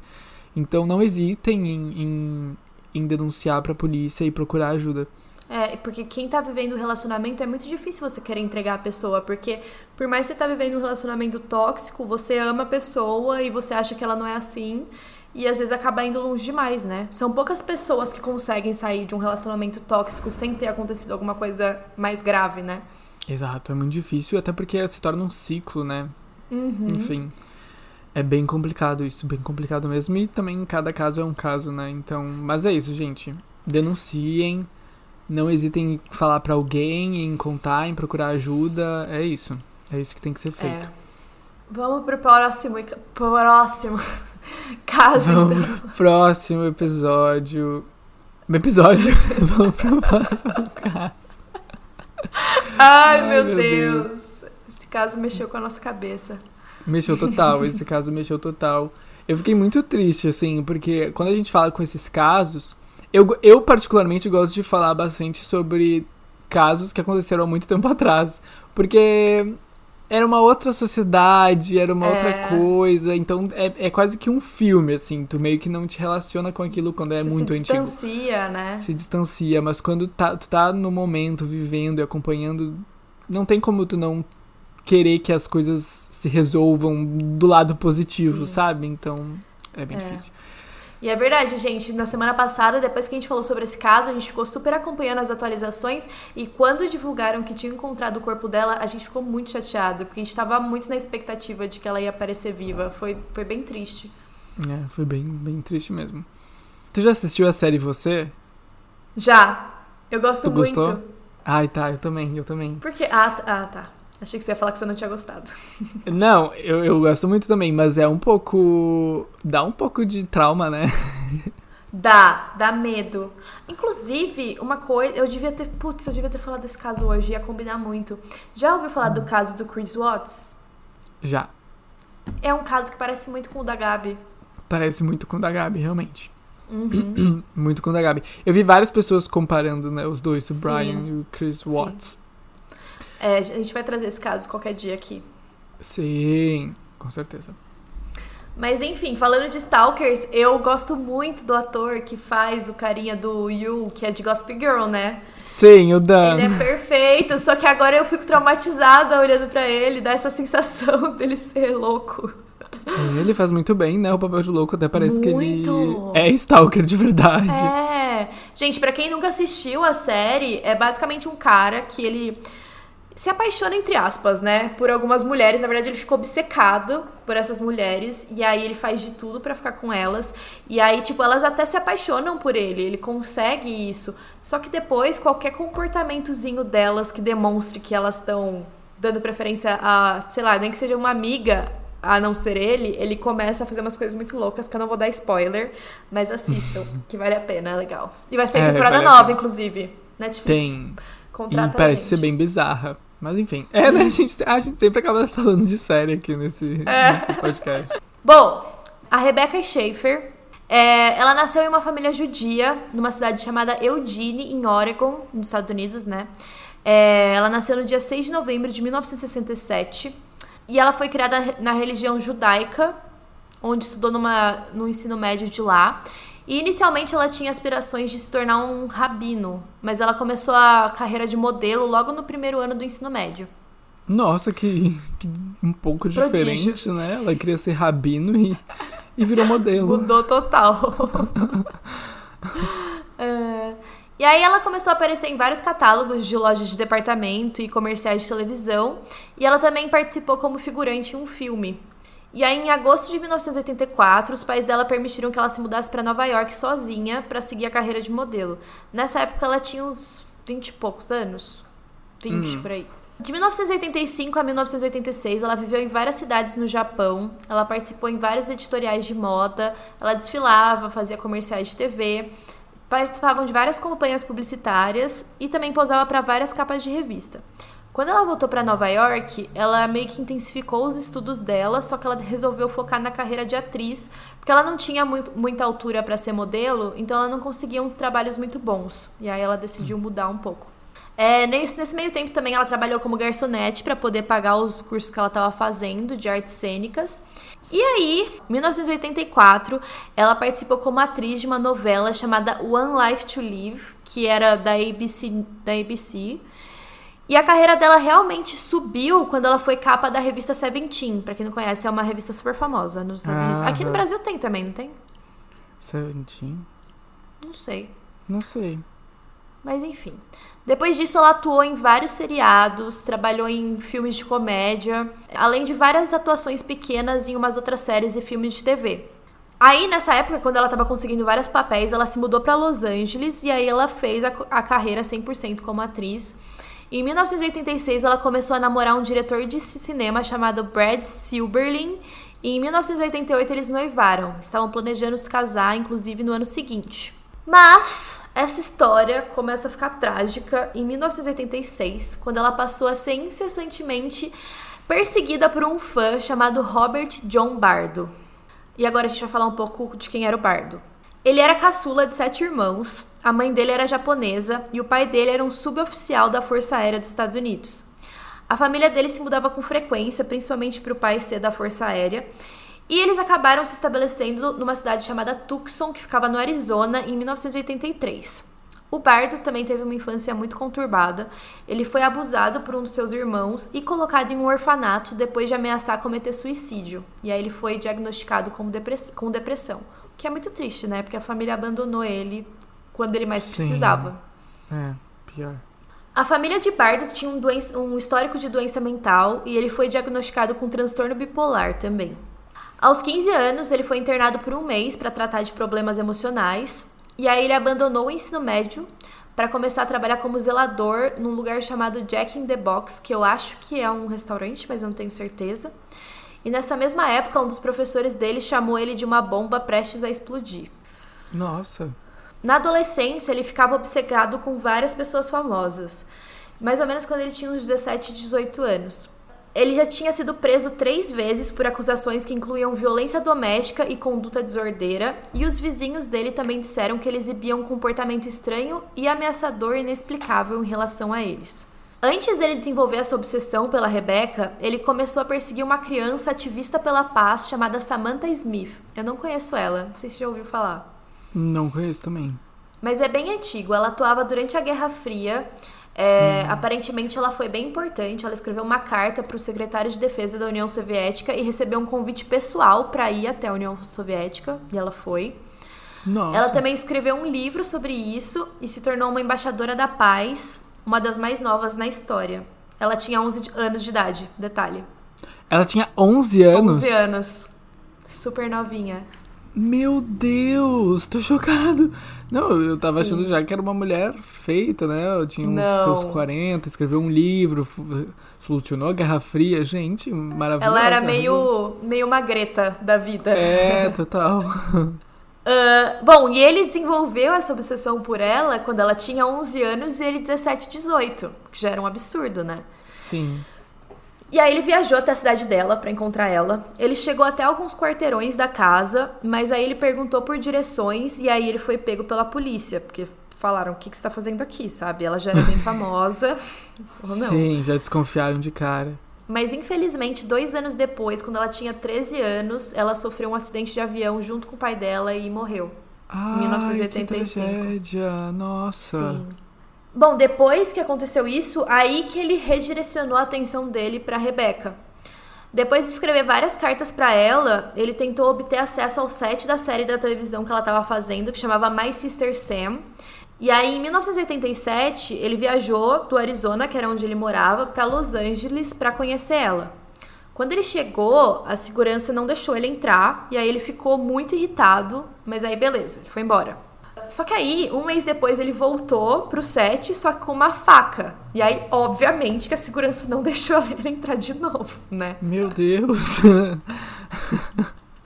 Então, não hesitem em, em, em denunciar pra polícia e procurar ajuda. É, porque quem tá vivendo um relacionamento é muito difícil você querer entregar a pessoa, porque por mais que você tá vivendo um relacionamento tóxico, você ama a pessoa e você acha que ela não é assim, e às vezes acaba indo longe demais, né? São poucas pessoas que conseguem sair de um relacionamento tóxico sem ter acontecido alguma coisa mais grave, né? Exato, é muito difícil, até porque se torna um ciclo, né? Uhum. Enfim. É bem complicado isso, bem complicado mesmo. E também cada caso é um caso, né? Então. Mas é isso, gente. Denunciem. Não hesitem em falar pra alguém, em contar, em procurar ajuda. É isso. É isso que tem que ser feito. É. Vamos pro próximo, próximo *laughs* caso, Vamos então. pro próximo episódio. Episódio. *laughs* *laughs* Vamos pro próximo caso. Ai, Ai, meu, meu Deus. Esse caso mexeu com a nossa cabeça. Mexeu total, *laughs* esse caso mexeu total. Eu fiquei muito triste, assim, porque quando a gente fala com esses casos, eu, eu particularmente gosto de falar bastante sobre casos que aconteceram há muito tempo atrás. Porque era uma outra sociedade, era uma É. outra coisa. Então é, é quase que um filme, assim. Tu meio que não te relaciona com aquilo quando é Você muito se antigo. distancia, né? Se distancia, mas quando tá, tu tá no momento, vivendo e acompanhando, não tem como tu não querer que as coisas se resolvam do lado positivo, Sim. sabe? Então é bem É. difícil. E é verdade, gente. Na semana passada, depois que a gente falou sobre esse caso, a gente ficou super acompanhando as atualizações. E quando divulgaram que tinham encontrado o corpo dela, a gente ficou muito chateado, porque a gente tava muito na expectativa de que ela ia aparecer viva. Foi, foi bem triste. É, foi bem, bem triste mesmo. Tu já assistiu a série Você? Já. Eu gosto Tu muito. gostou? Ai, tá, eu também, eu também. Porque. Ah, ah, tá. Achei que você ia falar que você não tinha gostado. *laughs* Não, eu, eu gosto muito também, mas é um pouco. dá um pouco de trauma, né? Dá, dá medo. Inclusive, uma coisa, eu devia ter, putz, eu devia ter falado desse caso hoje, ia combinar muito. Já ouviu falar do caso do Chris Watts? Já. É um caso que parece muito com o da Gabi. Parece muito com o da Gabi, realmente. Uhum. *clears throat* Muito com o da Gabi. Eu vi várias pessoas comparando, né, os dois, o Sim. Brian e o Chris Sim. É, a gente vai trazer esse caso qualquer dia aqui. Sim, com certeza. Mas enfim, falando de Stalkers, eu gosto muito do ator que faz o carinha do Yu, que é de Gossip Girl, né? Sim, o Dan. Ele é perfeito, só que agora eu fico traumatizada olhando pra ele, dá essa *laughs* sensação dele ser louco. É, Ele faz muito bem, né? O papel de louco até parece que ele Muito. é stalker de verdade. É. Gente, pra quem nunca assistiu a série, é basicamente um cara que ele se apaixona, entre aspas, né? Por algumas mulheres. Na verdade, ele ficou obcecado por essas mulheres. E aí ele faz de tudo pra ficar com elas. E aí, tipo, elas até se apaixonam por ele. Ele consegue isso. Só que depois, qualquer comportamentozinho delas que demonstre que elas estão dando preferência a, sei lá, nem que seja uma amiga. A não ser ele, ele começa a fazer umas coisas muito loucas que eu não vou dar spoiler, mas assistam, *laughs* que vale a pena, é legal. E vai sair É, temporada vale nova, inclusive. Netflix. Tem. Contrata e parece ser bem bizarra. Mas enfim. É, né? A gente, a gente sempre acaba *laughs* falando de série aqui nesse, É. nesse podcast. Bom, a Rebecca Schaefer, é, ela nasceu em uma família judia, numa cidade chamada Eugene, em Oregon, nos Estados Unidos, né? É, ela nasceu no dia 6 de novembro de 1967 e ela foi criada na religião judaica, onde estudou numa, no ensino médio de lá. E inicialmente ela tinha aspirações de se tornar um rabino, mas ela começou a carreira de modelo logo no primeiro ano do ensino médio. Nossa, que, que um pouco Prodígio. diferente, né? Ela queria ser rabino e, e virou modelo. Mudou total. *laughs* É, E aí ela começou a aparecer em vários catálogos de lojas de departamento e comerciais de televisão. E ela também participou como figurante em um filme. E aí, em agosto de 1984, os pais dela permitiram que ela se mudasse para Nova York sozinha para seguir a carreira de modelo. Nessa época, ela tinha uns 20 e poucos anos. 20 Hum. por aí. De 1985 a 1986, ela viveu em várias cidades no Japão. Ela participou em vários editoriais de moda. Ela desfilava, fazia comerciais de TV. Participavam de várias campanhas publicitárias e também posava para várias capas de revista. Quando ela voltou para Nova York, ela meio que intensificou os estudos dela, só que ela resolveu focar na carreira de atriz, porque ela não tinha muito, muita altura para ser modelo, então ela não conseguia uns trabalhos muito bons. E aí ela decidiu mudar um pouco. É, nesse, nesse meio tempo também ela trabalhou como garçonete para poder pagar os cursos que ela estava fazendo de artes cênicas. E aí, em 1984, ela participou como atriz de uma novela chamada One Life to Live, que era da ABC, da ABC. E a carreira dela realmente subiu quando ela foi capa da revista Seventeen. Pra quem não conhece, é uma revista super famosa nos Estados Unidos. Aqui no. Brasil tem também, não tem? Seventeen? Não sei. Não sei. Mas enfim. Depois disso, ela atuou em vários seriados, trabalhou em filmes de comédia, além de várias atuações pequenas em umas outras séries e filmes de TV. Aí, nessa época, quando ela estava conseguindo vários papéis, ela se mudou para Los Angeles e aí ela fez a, a carreira 100% como atriz. Em 1986, ela começou a namorar um diretor de cinema chamado Brad Silberling. E em 1988, eles noivaram. Estavam planejando se casar, inclusive, no ano seguinte. Mas essa história começa a ficar trágica em 1986, quando ela passou a ser incessantemente perseguida por um fã chamado Robert John Bardo. E agora a gente vai falar um pouco de quem era o Bardo. Ele era caçula de sete irmãos, a mãe dele era japonesa e o pai dele era um suboficial da Força Aérea dos Estados Unidos. A família dele se mudava com frequência, principalmente para o pai ser da Força Aérea. E eles acabaram se estabelecendo numa cidade chamada Tucson, que ficava no Arizona, em 1983. O Bardo também teve uma infância muito conturbada. Ele foi abusado por um dos seus irmãos e colocado em um orfanato depois de ameaçar cometer suicídio. E aí ele foi diagnosticado com, depress com depressão. O que é muito triste, né? Porque a família abandonou ele quando ele mais Sim. precisava. É, pior. A família de Bardo tinha um, doen- um histórico de doença mental e ele foi diagnosticado com transtorno bipolar também. Aos 15 anos, ele foi internado por um mês para tratar de problemas emocionais e aí ele abandonou o ensino médio para começar a trabalhar como zelador num lugar chamado Jack in the Box, que eu acho que é um restaurante, mas eu não tenho certeza. E nessa mesma época, um dos professores dele chamou ele de uma bomba prestes a explodir. Nossa. Na adolescência, ele ficava obcecado com várias pessoas famosas. Mais ou menos quando ele tinha uns 17, 18 anos. Ele já tinha sido preso três vezes por acusações que incluíam violência doméstica e conduta desordeira, e os vizinhos dele também disseram que ele exibia um comportamento estranho e ameaçador inexplicável em relação a eles. Antes dele desenvolver essa obsessão pela Rebecca, ele começou a perseguir uma criança ativista pela paz chamada Samantha Smith. Eu não conheço ela, não sei se já ouviu falar. Não conheço também. Mas é bem antigo. Ela atuava durante a Guerra Fria. É, Aparentemente, ela foi bem importante. Ela escreveu uma carta para o secretário de defesa da União Soviética e recebeu um convite pessoal para ir até a União Soviética. E ela foi. Nossa. Ela também escreveu um livro sobre isso e se tornou uma embaixadora da paz, uma das mais novas na história. Ela tinha 11 de- anos de idade, detalhe. Ela tinha 11 anos. 11 anos. Super novinha. Meu Deus, tô chocado. Não, eu tava Sim. achando já que era uma mulher feita, né? Eu tinha uns Não. seus 40, escreveu um livro, solucionou a Guerra Fria. Gente, maravilhosa. Ela era arrasou. meio, meio uma Greta da vida. É, total. *laughs* *laughs* Ah, bom, e ele desenvolveu essa obsessão por ela quando ela tinha 11 anos e ele 17, 18, que já era um absurdo, né? Sim. E aí ele viajou até a cidade dela pra encontrar ela. Ele chegou até alguns quarteirões da casa, mas aí ele perguntou por direções e aí ele foi pego pela polícia, porque falaram o que, que você tá fazendo aqui, sabe? Ela já era bem *laughs* famosa. Ou não. Sim, já desconfiaram de cara. Mas infelizmente, dois anos depois, quando ela tinha 13 anos, ela sofreu um acidente de avião junto com o pai dela e morreu. Ai, 1985. Que tragédia. Nossa. Sim. Bom, depois que aconteceu isso, aí que ele redirecionou a atenção dele pra Rebecca. Depois de escrever várias cartas pra ela, ele tentou obter acesso ao set da série da televisão que ela estava fazendo, que chamava My Sister Sam. E aí, em 1987, ele viajou do Arizona, que era onde ele morava, pra Los Angeles pra conhecer ela. Quando ele chegou, a segurança não deixou ele entrar, e aí ele ficou muito irritado, mas aí beleza, ele foi embora. Só que aí, um mês depois, ele voltou pro set, só que com uma faca. E aí, obviamente, que a segurança não *laughs* deixou ele entrar de novo, né? Meu Deus.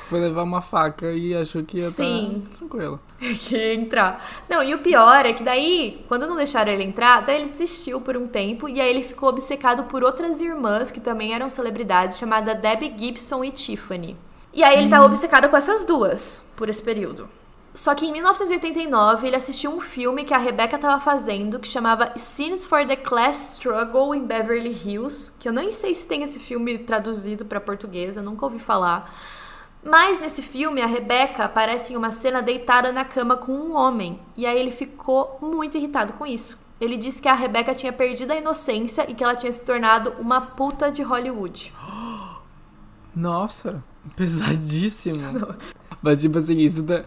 Foi levar uma faca e achou que ia Sim. estar tranquilo. *laughs* que ia entrar. Não, e o pior é que daí, quando não deixaram ele entrar, daí ele desistiu por um tempo e aí ele ficou obcecado por outras irmãs que também eram celebridades, chamada Debbie Gibson e Tiffany. E aí ele tava obcecado com essas duas por esse período. Só que em 1989 ele assistiu um filme que a Rebecca tava fazendo que chamava Scenes for the Class Struggle in Beverly Hills, que eu nem sei se tem esse filme traduzido para português, eu nunca ouvi falar. Mas nesse filme, a Rebecca aparece em uma cena deitada na cama com um homem. E aí ele ficou muito irritado com isso. Ele disse que a Rebecca tinha perdido a inocência e que ela tinha se tornado uma puta de Hollywood. *gasps* Nossa, pesadíssimo. *laughs* Mas, tipo assim, isso da.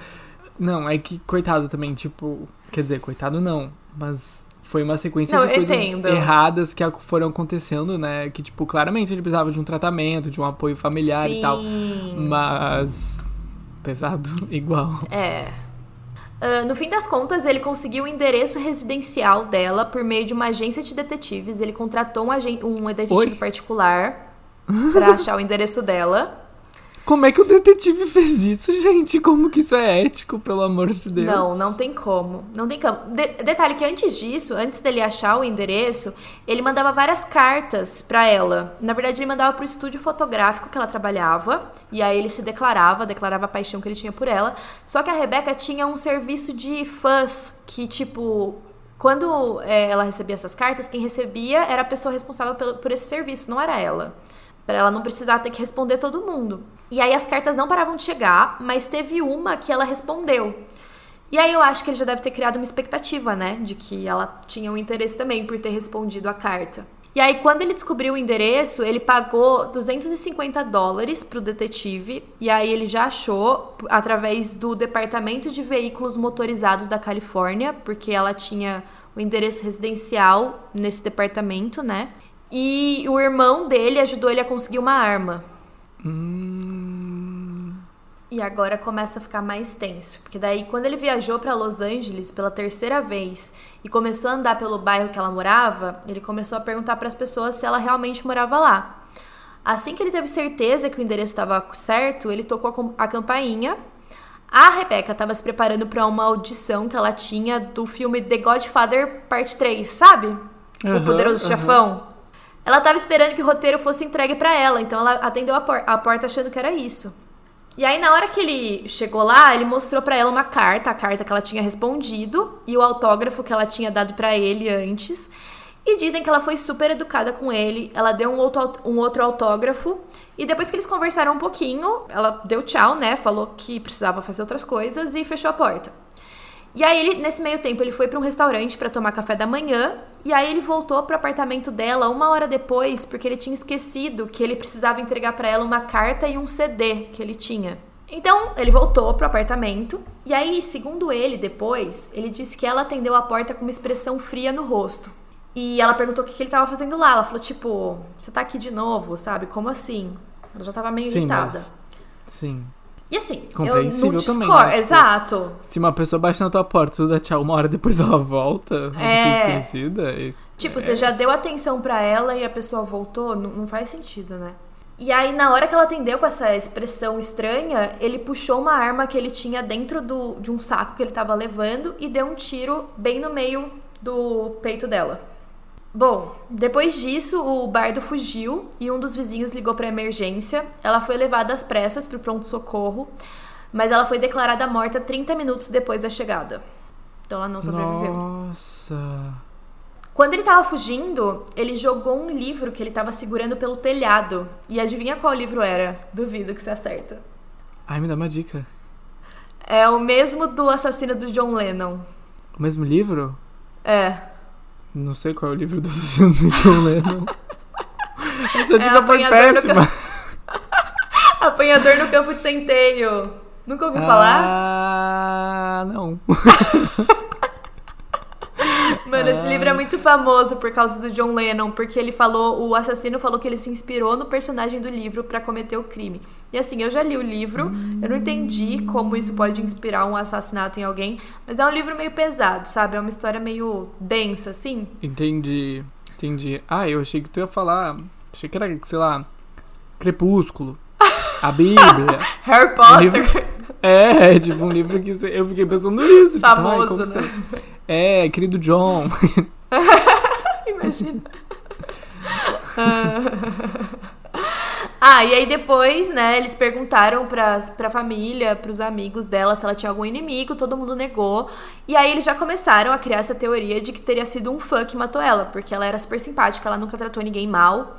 Não, é que coitado também, tipo. Quer dizer, coitado não. Mas foi uma sequência Não, de coisas entendo. erradas que foram acontecendo, né? Que, tipo, claramente ele precisava de um tratamento, de um apoio familiar e tal. Mas. Pesado *laughs* igual. É. Ah, no fim das contas, ele conseguiu o endereço residencial dela por meio de uma agência de detetives. Ele contratou um, um detetive Oi? particular pra achar o endereço dela. Como é que o detetive fez isso, gente? Como que isso é ético, pelo amor de Deus? Não, não tem como. Não tem como. De- detalhe que antes disso, antes dele achar o endereço, ele mandava várias cartas pra ela. Na verdade, ele mandava pro estúdio fotográfico que ela trabalhava. E aí ele se declarava, declarava a paixão que ele tinha por ela. Só que a Rebeca tinha um serviço de fãs que, tipo, quando é, ela recebia essas cartas, quem recebia era a pessoa responsável por, por esse serviço, não era ela. Para ela não precisar ter que responder todo mundo. E aí as cartas não paravam de chegar, mas teve uma que ela respondeu. E aí eu acho que ele já deve ter criado uma expectativa, né? De que ela tinha um interesse também por ter respondido a carta. E aí, quando ele descobriu o endereço, ele pagou 250 dólares pro detetive. E aí ele já achou através do Departamento de Veículos Motorizados da Califórnia, porque ela tinha o endereço residencial nesse departamento, né? E o irmão dele ajudou ele a conseguir uma arma. Hum... E agora começa a ficar mais tenso, porque daí quando ele viajou para Los Angeles pela terceira vez e começou a andar pelo bairro que ela morava, ele começou a perguntar para as pessoas se ela realmente morava lá. Assim que ele teve certeza que o endereço estava certo, ele tocou a campainha. A Rebecca estava se preparando para uma audição que ela tinha do filme The Godfather Parte 3, sabe? Uhum, o Poderoso uhum. Chefão. Ela estava esperando que o roteiro fosse entregue para ela, então ela atendeu a, por a porta achando que era isso. E aí, na hora que ele chegou lá, ele mostrou para ela uma carta, a carta que ela tinha respondido e o autógrafo que ela tinha dado para ele antes. E dizem que ela foi super educada com ele. Ela deu um outro, um outro autógrafo. E depois que eles conversaram um pouquinho, ela deu tchau, né? Falou que precisava fazer outras coisas e fechou a porta. E aí ele, nesse meio tempo, ele foi para um restaurante para tomar café da manhã, e aí ele voltou pro apartamento dela uma hora depois, porque ele tinha esquecido que ele precisava entregar para ela uma carta e um CD que ele tinha. Então, ele voltou pro apartamento, e aí, segundo ele, depois, ele disse que ela atendeu a porta com uma expressão fria no rosto. E ela perguntou o que, que ele tava fazendo lá. Ela falou, tipo, você tá aqui de novo, sabe? Como assim? Ela já tava meio Sim, irritada. mas... Sim. E assim, eu Compreensível não também, discordo. né? Tipo, Exato. Se uma pessoa bate na tua porta, tu dá tchau uma hora *laughs* depois ela volta, É. desconhecida. isso- Tipo, é. você já deu atenção pra ela e a pessoa voltou, não, não faz sentido, né? E aí, na hora que ela atendeu com essa expressão estranha, ele puxou uma arma que ele tinha dentro do, de um saco que ele tava levando e deu um tiro bem no meio do peito dela. Bom, depois disso, o bardo fugiu e um dos vizinhos ligou pra emergência. Ela foi levada às pressas pro pronto-socorro, mas ela foi declarada morta 30 minutos depois da chegada. Então ela não sobreviveu. Nossa. Quando ele tava fugindo, ele jogou um livro que ele tava segurando pelo telhado. E adivinha qual livro era? Duvido que você acerta. Ai, me dá uma dica. É o mesmo do assassino do John Lennon. O mesmo livro? É. Não sei qual é o livro do assassino do John Lennon. Essa dica foi Apanhador no péssima. *laughs* Apanhador no campo de centeio. Nunca ouviu falar? Ah, não. *laughs* Mano, esse livro é muito famoso por causa do John Lennon, porque ele falou, o assassino falou que ele se inspirou no personagem do livro pra cometer o crime. E assim, eu já li o livro, eu não entendi como isso pode inspirar um assassinato em alguém, mas é um livro meio pesado, sabe? É uma história meio densa, assim. Entendi. Entendi. Ah, eu achei que tu ia falar. Achei que era, sei lá, Crepúsculo. A *laughs* Bíblia. Harry Potter, livro- *laughs* É, tipo um livro que eu fiquei pensando nisso. tipo, famoso, como né? você- É, querido John. *laughs* Imagina. *laughs* Ah, e aí depois, né, eles perguntaram pras, pra família, pros amigos dela se ela tinha algum inimigo, todo mundo negou. E aí eles já começaram a criar essa teoria de que teria sido um fã que matou ela, porque ela era super simpática, ela nunca tratou ninguém mal.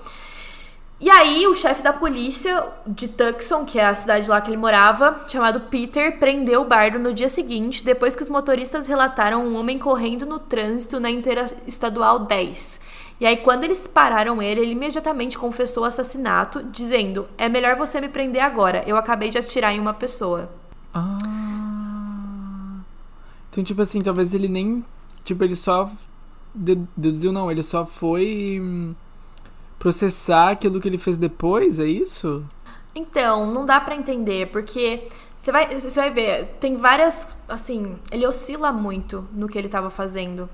E aí o chefe da polícia de Tucson, que é a cidade lá que ele morava, chamado Peter, prendeu o bardo no dia seguinte, depois que os motoristas relataram um homem correndo no trânsito na Interestadual 10. E aí, quando eles pararam ele, ele imediatamente confessou o assassinato, dizendo: É melhor você me prender agora, eu acabei de atirar em uma pessoa. Ah. Então, tipo assim, talvez ele nem. Tipo, ele só. de- Deduziu, não, ele só foi. Processar aquilo que ele fez depois, é isso? Então, não dá pra entender, porque você vai, você vai ver, tem várias. Assim, ele oscila muito no que ele tava fazendo.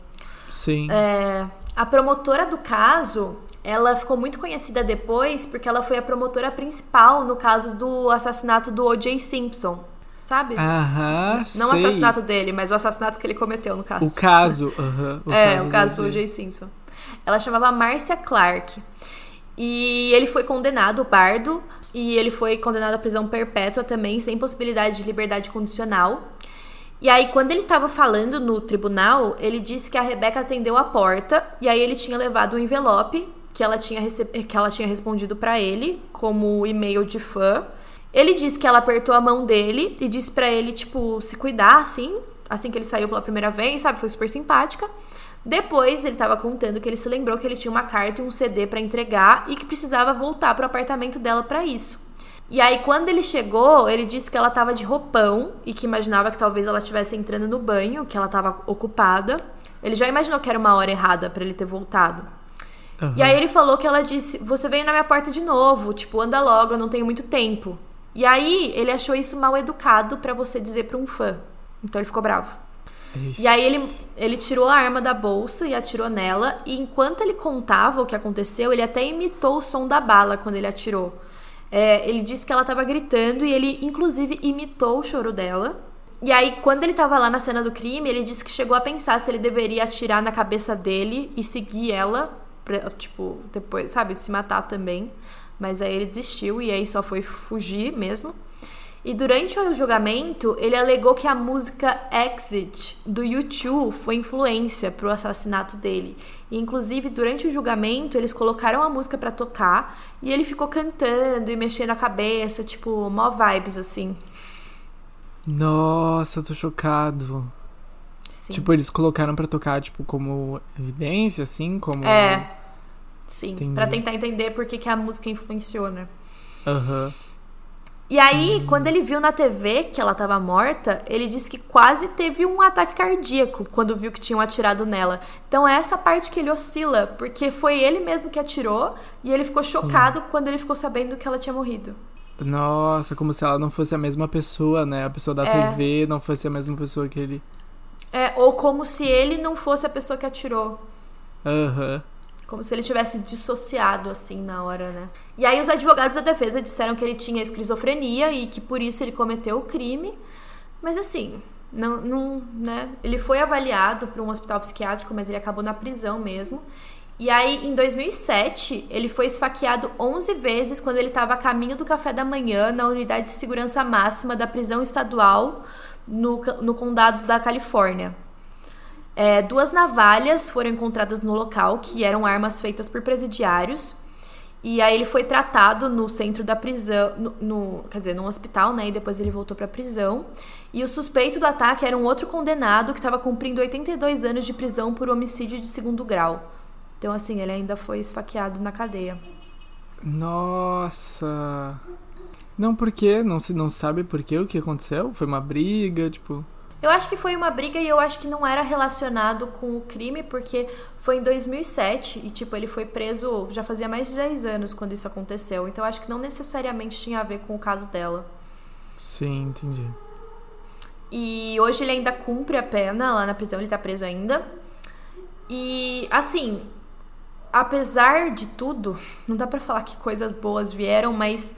Sim. É, a promotora do caso, ela ficou muito conhecida depois porque ela foi a promotora principal no caso do assassinato do O.J. Simpson, sabe? Aham. Não o sei. assassinato dele, mas o assassinato que ele cometeu no caso. O caso. aham, é, o caso do. O.J. Simpson. Ela chamava Marcia Clark. E ele foi condenado, o Bardo, e ele foi condenado à prisão perpétua também, sem possibilidade de liberdade condicional. E aí, quando ele tava falando no tribunal, ele disse que a Rebeca atendeu a porta e aí ele tinha levado um envelope que ela tinha, que ela tinha respondido para ele como e-mail de fã. Ele disse que ela apertou a mão dele e disse para ele, tipo, se cuidar, assim, assim que ele saiu pela primeira vez, sabe? Foi super simpática. Depois ele estava contando que ele se lembrou que ele tinha uma carta e um CD para entregar e que precisava voltar pro apartamento dela para isso. E aí, quando ele chegou, ele disse que ela tava de roupão e que imaginava que talvez ela estivesse entrando no banho, que ela tava ocupada. Ele já imaginou que era uma hora errada para ele ter voltado. Uhum. E aí ele falou que ela disse: Você veio na minha porta de novo, tipo, anda logo, eu não tenho muito tempo. E aí ele achou isso mal educado para você dizer para um fã. Então ele ficou bravo. Ixi. E aí ele, ele tirou a arma da bolsa e atirou nela. E enquanto ele contava o que aconteceu, ele até imitou o som da bala quando ele atirou. É, ele disse que ela estava gritando e ele, inclusive, imitou o choro dela. E aí, quando ele estava lá na cena do crime, ele disse que chegou a pensar se ele deveria atirar na cabeça dele e seguir ela, pra, tipo, depois, sabe, se matar também. Mas aí ele desistiu e aí só foi fugir mesmo. E durante o julgamento, ele alegou que a música Exit do U2 foi influência para o assassinato dele. E, inclusive, durante o julgamento, eles colocaram a música para tocar e ele ficou cantando e mexendo a cabeça, tipo, mó vibes assim. Nossa, tô chocado. Sim. Tipo, eles colocaram para tocar, tipo, como evidência, assim, como. É. Sim, para tentar entender por que, que a música influenciou, né? Aham. Uhum. E aí, quando ele viu na TV que ela estava morta, ele disse que quase teve um ataque cardíaco quando viu que tinham atirado nela. Então é essa parte que ele oscila, porque foi ele mesmo que atirou e ele ficou Sim. chocado quando ele ficou sabendo que ela tinha morrido. Nossa, como se ela não fosse a mesma pessoa, né? A pessoa da é. TV não fosse a mesma pessoa que ele. É, ou como se ele não fosse a pessoa que atirou. Aham. Uhum. Como se ele tivesse dissociado, assim, na hora, né? E aí os advogados da defesa disseram que ele tinha esquizofrenia e que por isso ele cometeu o crime. Mas assim, não, não né? Ele foi avaliado para um hospital psiquiátrico, mas ele acabou na prisão mesmo. E aí, em 2007, ele foi esfaqueado 11 vezes quando ele estava a caminho do café da manhã na unidade de segurança máxima da prisão estadual no, no condado da Califórnia. É, duas navalhas foram encontradas no local, que eram armas feitas por presidiários. E aí ele foi tratado no centro da prisão, no, no quer dizer, num hospital, né? E depois ele voltou para a prisão. E o suspeito do ataque era um outro condenado que estava cumprindo 82 anos de prisão por homicídio de segundo grau. Então, assim, ele ainda foi esfaqueado na cadeia. Nossa. Não, por quê? Não se não sabe por quê o que aconteceu? Foi uma briga, tipo. Eu acho que foi uma briga e eu acho que não era relacionado com o crime, porque foi em 2007 e, tipo, ele foi preso já fazia mais de 10 anos quando isso aconteceu. Então, eu acho que não necessariamente tinha a ver com o caso dela. Sim, entendi. E hoje ele ainda cumpre a pena lá na prisão, ele tá preso ainda. E, assim, apesar de tudo, *laughs* não dá para falar que coisas boas vieram, mas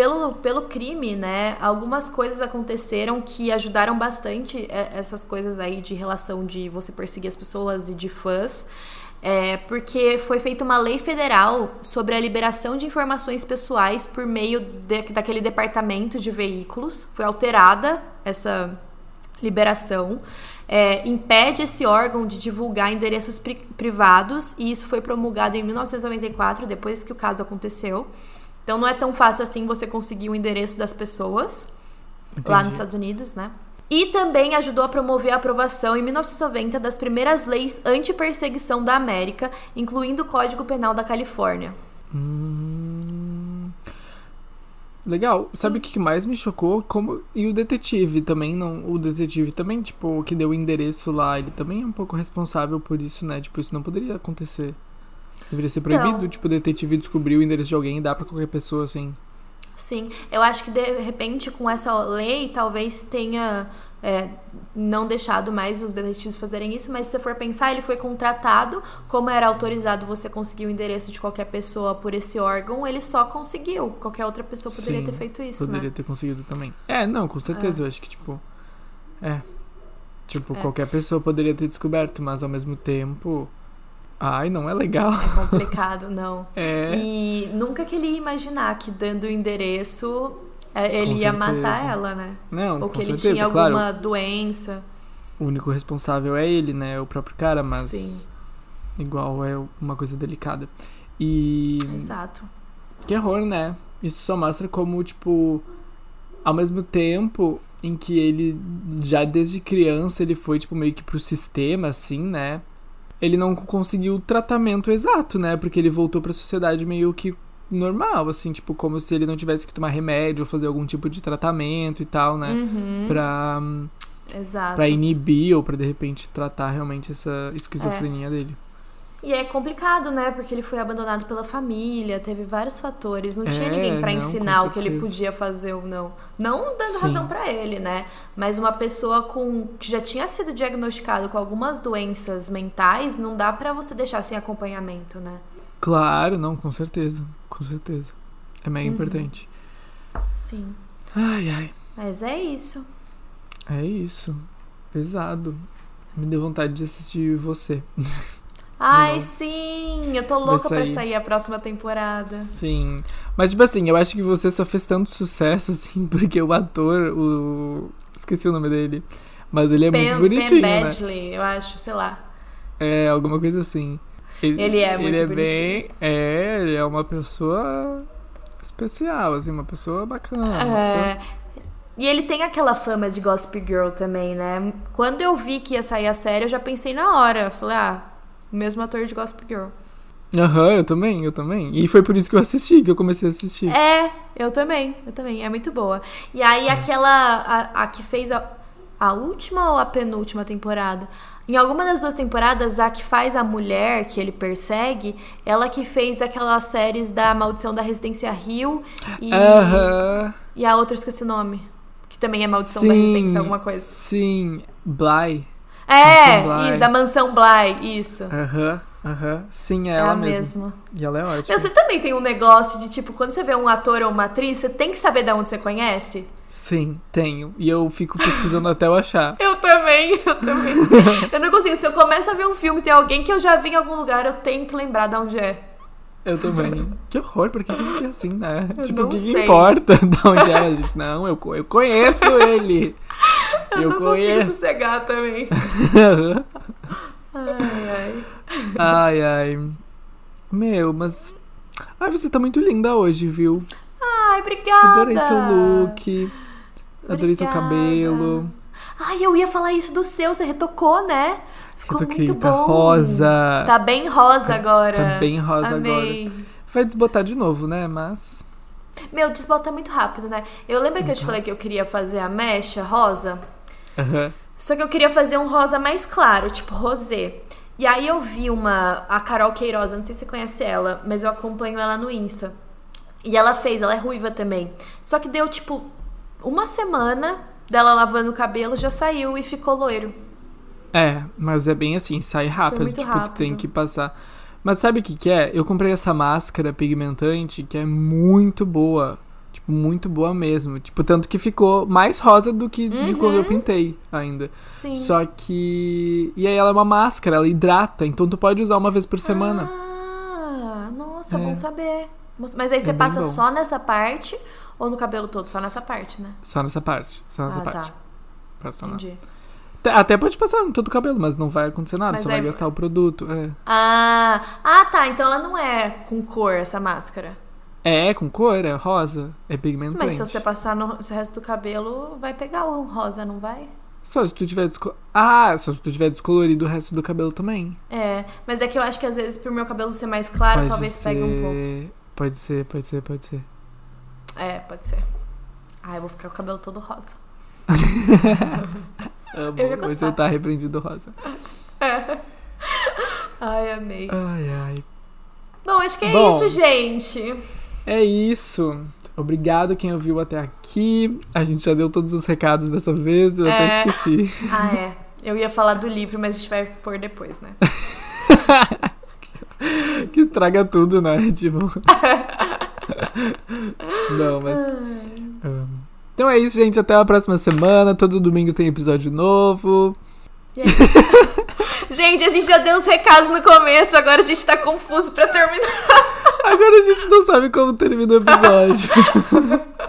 pelo, pelo crime, né? Algumas coisas aconteceram que ajudaram bastante é, essas coisas aí de relação de você perseguir as pessoas e de fãs. É, porque foi feita uma lei federal sobre a liberação de informações pessoais por meio de, daquele departamento de veículos. Foi alterada essa liberação. É, impede esse órgão de divulgar endereços pri privados, e isso foi promulgado em 1994, depois que o caso aconteceu. Então não é tão fácil assim você conseguir o endereço das pessoas Entendi. lá nos Estados Unidos, né? E também ajudou a promover a aprovação em 1990 das primeiras leis anti-perseguição da América, incluindo o Código Penal da Califórnia. Hum... Legal. Sabe o que mais me chocou? Como e o detetive também não, o detetive também, tipo, que deu o endereço lá, ele também é um pouco responsável por isso, né? Tipo, isso não poderia acontecer. Deveria ser proibido, então, tipo, o detetive descobrir o endereço de alguém e dar pra qualquer pessoa, assim. Sim, eu acho que de repente com essa lei talvez tenha é, não deixado mais os detetives fazerem isso, mas se você for pensar, ele foi contratado, como era autorizado você conseguir o endereço de qualquer pessoa por esse órgão, ele só conseguiu. Qualquer outra pessoa poderia Sim, ter feito isso, poderia né? ter conseguido também. É, não, com certeza, é. eu acho que, tipo. É. Tipo, é. qualquer pessoa poderia ter descoberto, mas ao mesmo tempo Ai, não é legal. É complicado, não. *laughs* É. E nunca que ele ia imaginar que dando o endereço É, Ele Com ia certeza. matar ela, né? Não, Ou que ele certeza, tinha claro. alguma doença. O único responsável é ele, né? O próprio cara, mas Sim. igual é uma coisa delicada. E Exato. que horror, né? Isso só mostra como, tipo, ao mesmo tempo em que ele já desde criança ele foi tipo meio que pro sistema assim, né? Ele não conseguiu o tratamento exato, né? Porque ele voltou pra sociedade meio que normal, assim, tipo como se ele não tivesse que tomar remédio ou fazer algum tipo de tratamento e tal, né? Uhum. Pra, Exato. pra inibir ou pra de repente tratar realmente essa esquizofrenia dele. E é complicado, né? Porque ele foi abandonado pela família, teve vários fatores. Não tinha É, ninguém pra não, ensinar o que ele podia fazer ou não. Não dando Sim. razão pra ele, né? Mas uma pessoa com que já tinha sido diagnosticado com algumas doenças mentais, não dá pra você deixar sem acompanhamento, né? Claro, não, com certeza. Com certeza. É meio Uhum. importante. Sim. Ai, ai. Mas é isso. É isso. Pesado. Me deu vontade de assistir você. *laughs* Ai, Não. sim! Eu tô louca pra sair. sair a próxima temporada. Sim. Mas, tipo assim, eu acho que você só fez tanto sucesso, *laughs* assim, porque o ator, o. Esqueci o nome dele. Mas ele é Pen, muito bonitinho, Pen né? Badgley, eu acho, sei lá. É, alguma coisa assim. Ele é muito Ele é bonitinho. bem. É, ele é uma pessoa especial, assim, uma pessoa bacana. uma pessoa- É. E ele tem aquela fama de Gossip Girl também, né? Quando eu vi que ia sair a série, eu já pensei na hora. Falei, ah, o mesmo ator de Gossip Girl. Aham, eu também, eu também. E foi por isso que eu assisti, que eu comecei a assistir. É, eu também, eu também. É muito boa. E aí, Hum. aquela. A, a que fez a, a última ou a penúltima temporada? Em alguma das duas temporadas, a que faz a mulher que ele persegue, ela que fez aquelas séries da Maldição da Residência Rio e, Aham. e a outra, esqueci o nome. Que também é Maldição da Residência, alguma coisa. Sim, Bly. É, Mansão isso, da Mansão Bly, isso. Aham, aham. Sim, é É ela mesma. mesma. E ela é ótima. Meu, você também tem um negócio de, tipo, quando você vê um ator ou uma atriz, você tem que saber de onde você conhece? Sim, tenho. E eu fico pesquisando até eu achar. *laughs* Eu também, eu também. *laughs* eu não consigo. Se eu começo a ver um filme e tem alguém que eu já vi em algum lugar, eu tenho que lembrar de onde é. Eu também. Que horror, por que é assim, né? Eu tipo, o que, que importa *laughs* de onde é gente? Não, eu, eu conheço ele. Eu, Eu não conheço. consigo sossegar também. Ai, *laughs* ai. ai, ai. Meu, mas. Ai, você tá muito linda hoje, viu? Ai, obrigada. Adorei seu look. Adorei seu Obrigada. cabelo. Ai, eu ia falar isso do seu, você retocou, né? Ficou Retoquei, muito tá bom. rosa. Tá bem rosa agora. Tá bem rosa Amei. agora. Vai desbotar de novo, né? Mas. Meu, desbota muito rápido, né? Eu lembro que eu te Uhum. falei que eu queria fazer a mecha rosa? Aham. Só que eu queria fazer um rosa mais claro, tipo rosé. E aí eu vi uma, a Carol Queiroz, eu não sei se você conhece ela, mas eu acompanho ela no Insta. E ela fez, ela é ruiva também. Só que deu tipo uma semana dela lavando o cabelo, já saiu e ficou loiro. É, mas é bem assim, sai rápido. tipo, tu tem rápido. que passar. Mas sabe o que, que é? Eu comprei essa máscara pigmentante que é muito boa. Muito boa mesmo. Tipo, tanto que ficou mais rosa do que de Uhum. quando eu pintei ainda. Sim. Só que. E aí ela é uma máscara, ela hidrata, então tu pode usar uma vez por semana. Ah, nossa, É. bom saber. Mas aí você bem passa bom. só nessa parte ou no cabelo todo? Só nessa parte, né? Só nessa parte. Só nessa ah, parte. tá. Passa. Entendi. Até, pode passar em todo o cabelo, mas não vai acontecer nada. Mas só aí- vai gastar o produto. É. Ah, ah, tá. Então ela não é com cor, essa máscara. É, com cor, é rosa. É pigmentante. Mas se você passar no resto do cabelo, vai pegar o rosa, não vai? Só se tu tiver desco... Ah, só se tu tiver descolorido o resto do cabelo também. É, mas é que eu acho que às vezes pro meu cabelo ser mais claro, pode talvez ser... pegue um pouco. Pode ser, pode ser, pode ser. É, pode ser. Ah, eu vou ficar com o cabelo todo rosa. *laughs* Amo. Eu ia Você tá arrependido, Rosa. *laughs* Ai, amei. Ai, ai. Bom, acho que é Bom. isso, gente. É isso. Obrigado quem ouviu até aqui. A gente já deu todos os recados dessa vez, eu até É. esqueci. *laughs* Ah, é. Eu ia falar do livro, mas a gente vai pôr depois, né? *laughs* que estraga tudo, né? Tipo. *laughs* Não, mas. um, Então é isso, gente. Até a próxima semana. Todo domingo tem episódio novo. Gente, a gente já deu os recados no começo, agora a gente tá confuso pra terminar. Agora a gente não sabe como termina o episódio. *laughs*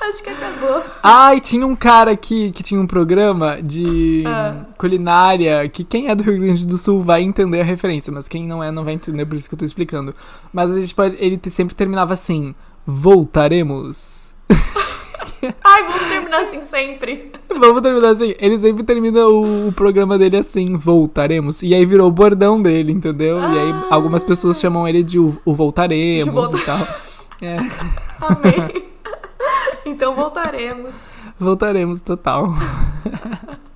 Acho que acabou. Ai, tinha um cara aqui que tinha um programa de Ah. culinária que quem é do Rio Grande do Sul vai entender a referência, mas quem não é não vai entender, por isso que eu tô explicando. Mas a gente pode, ele sempre terminava assim: voltaremos. *laughs* *laughs* Ai, vamos terminar assim sempre. Vamos terminar assim. Ele sempre termina o, o programa dele assim, voltaremos. E aí virou o bordão dele, entendeu? E aí Ah. algumas pessoas chamam ele de o, o voltaremos De volta- e tal. É, *laughs* Amei. Então voltaremos. voltaremos total. *laughs*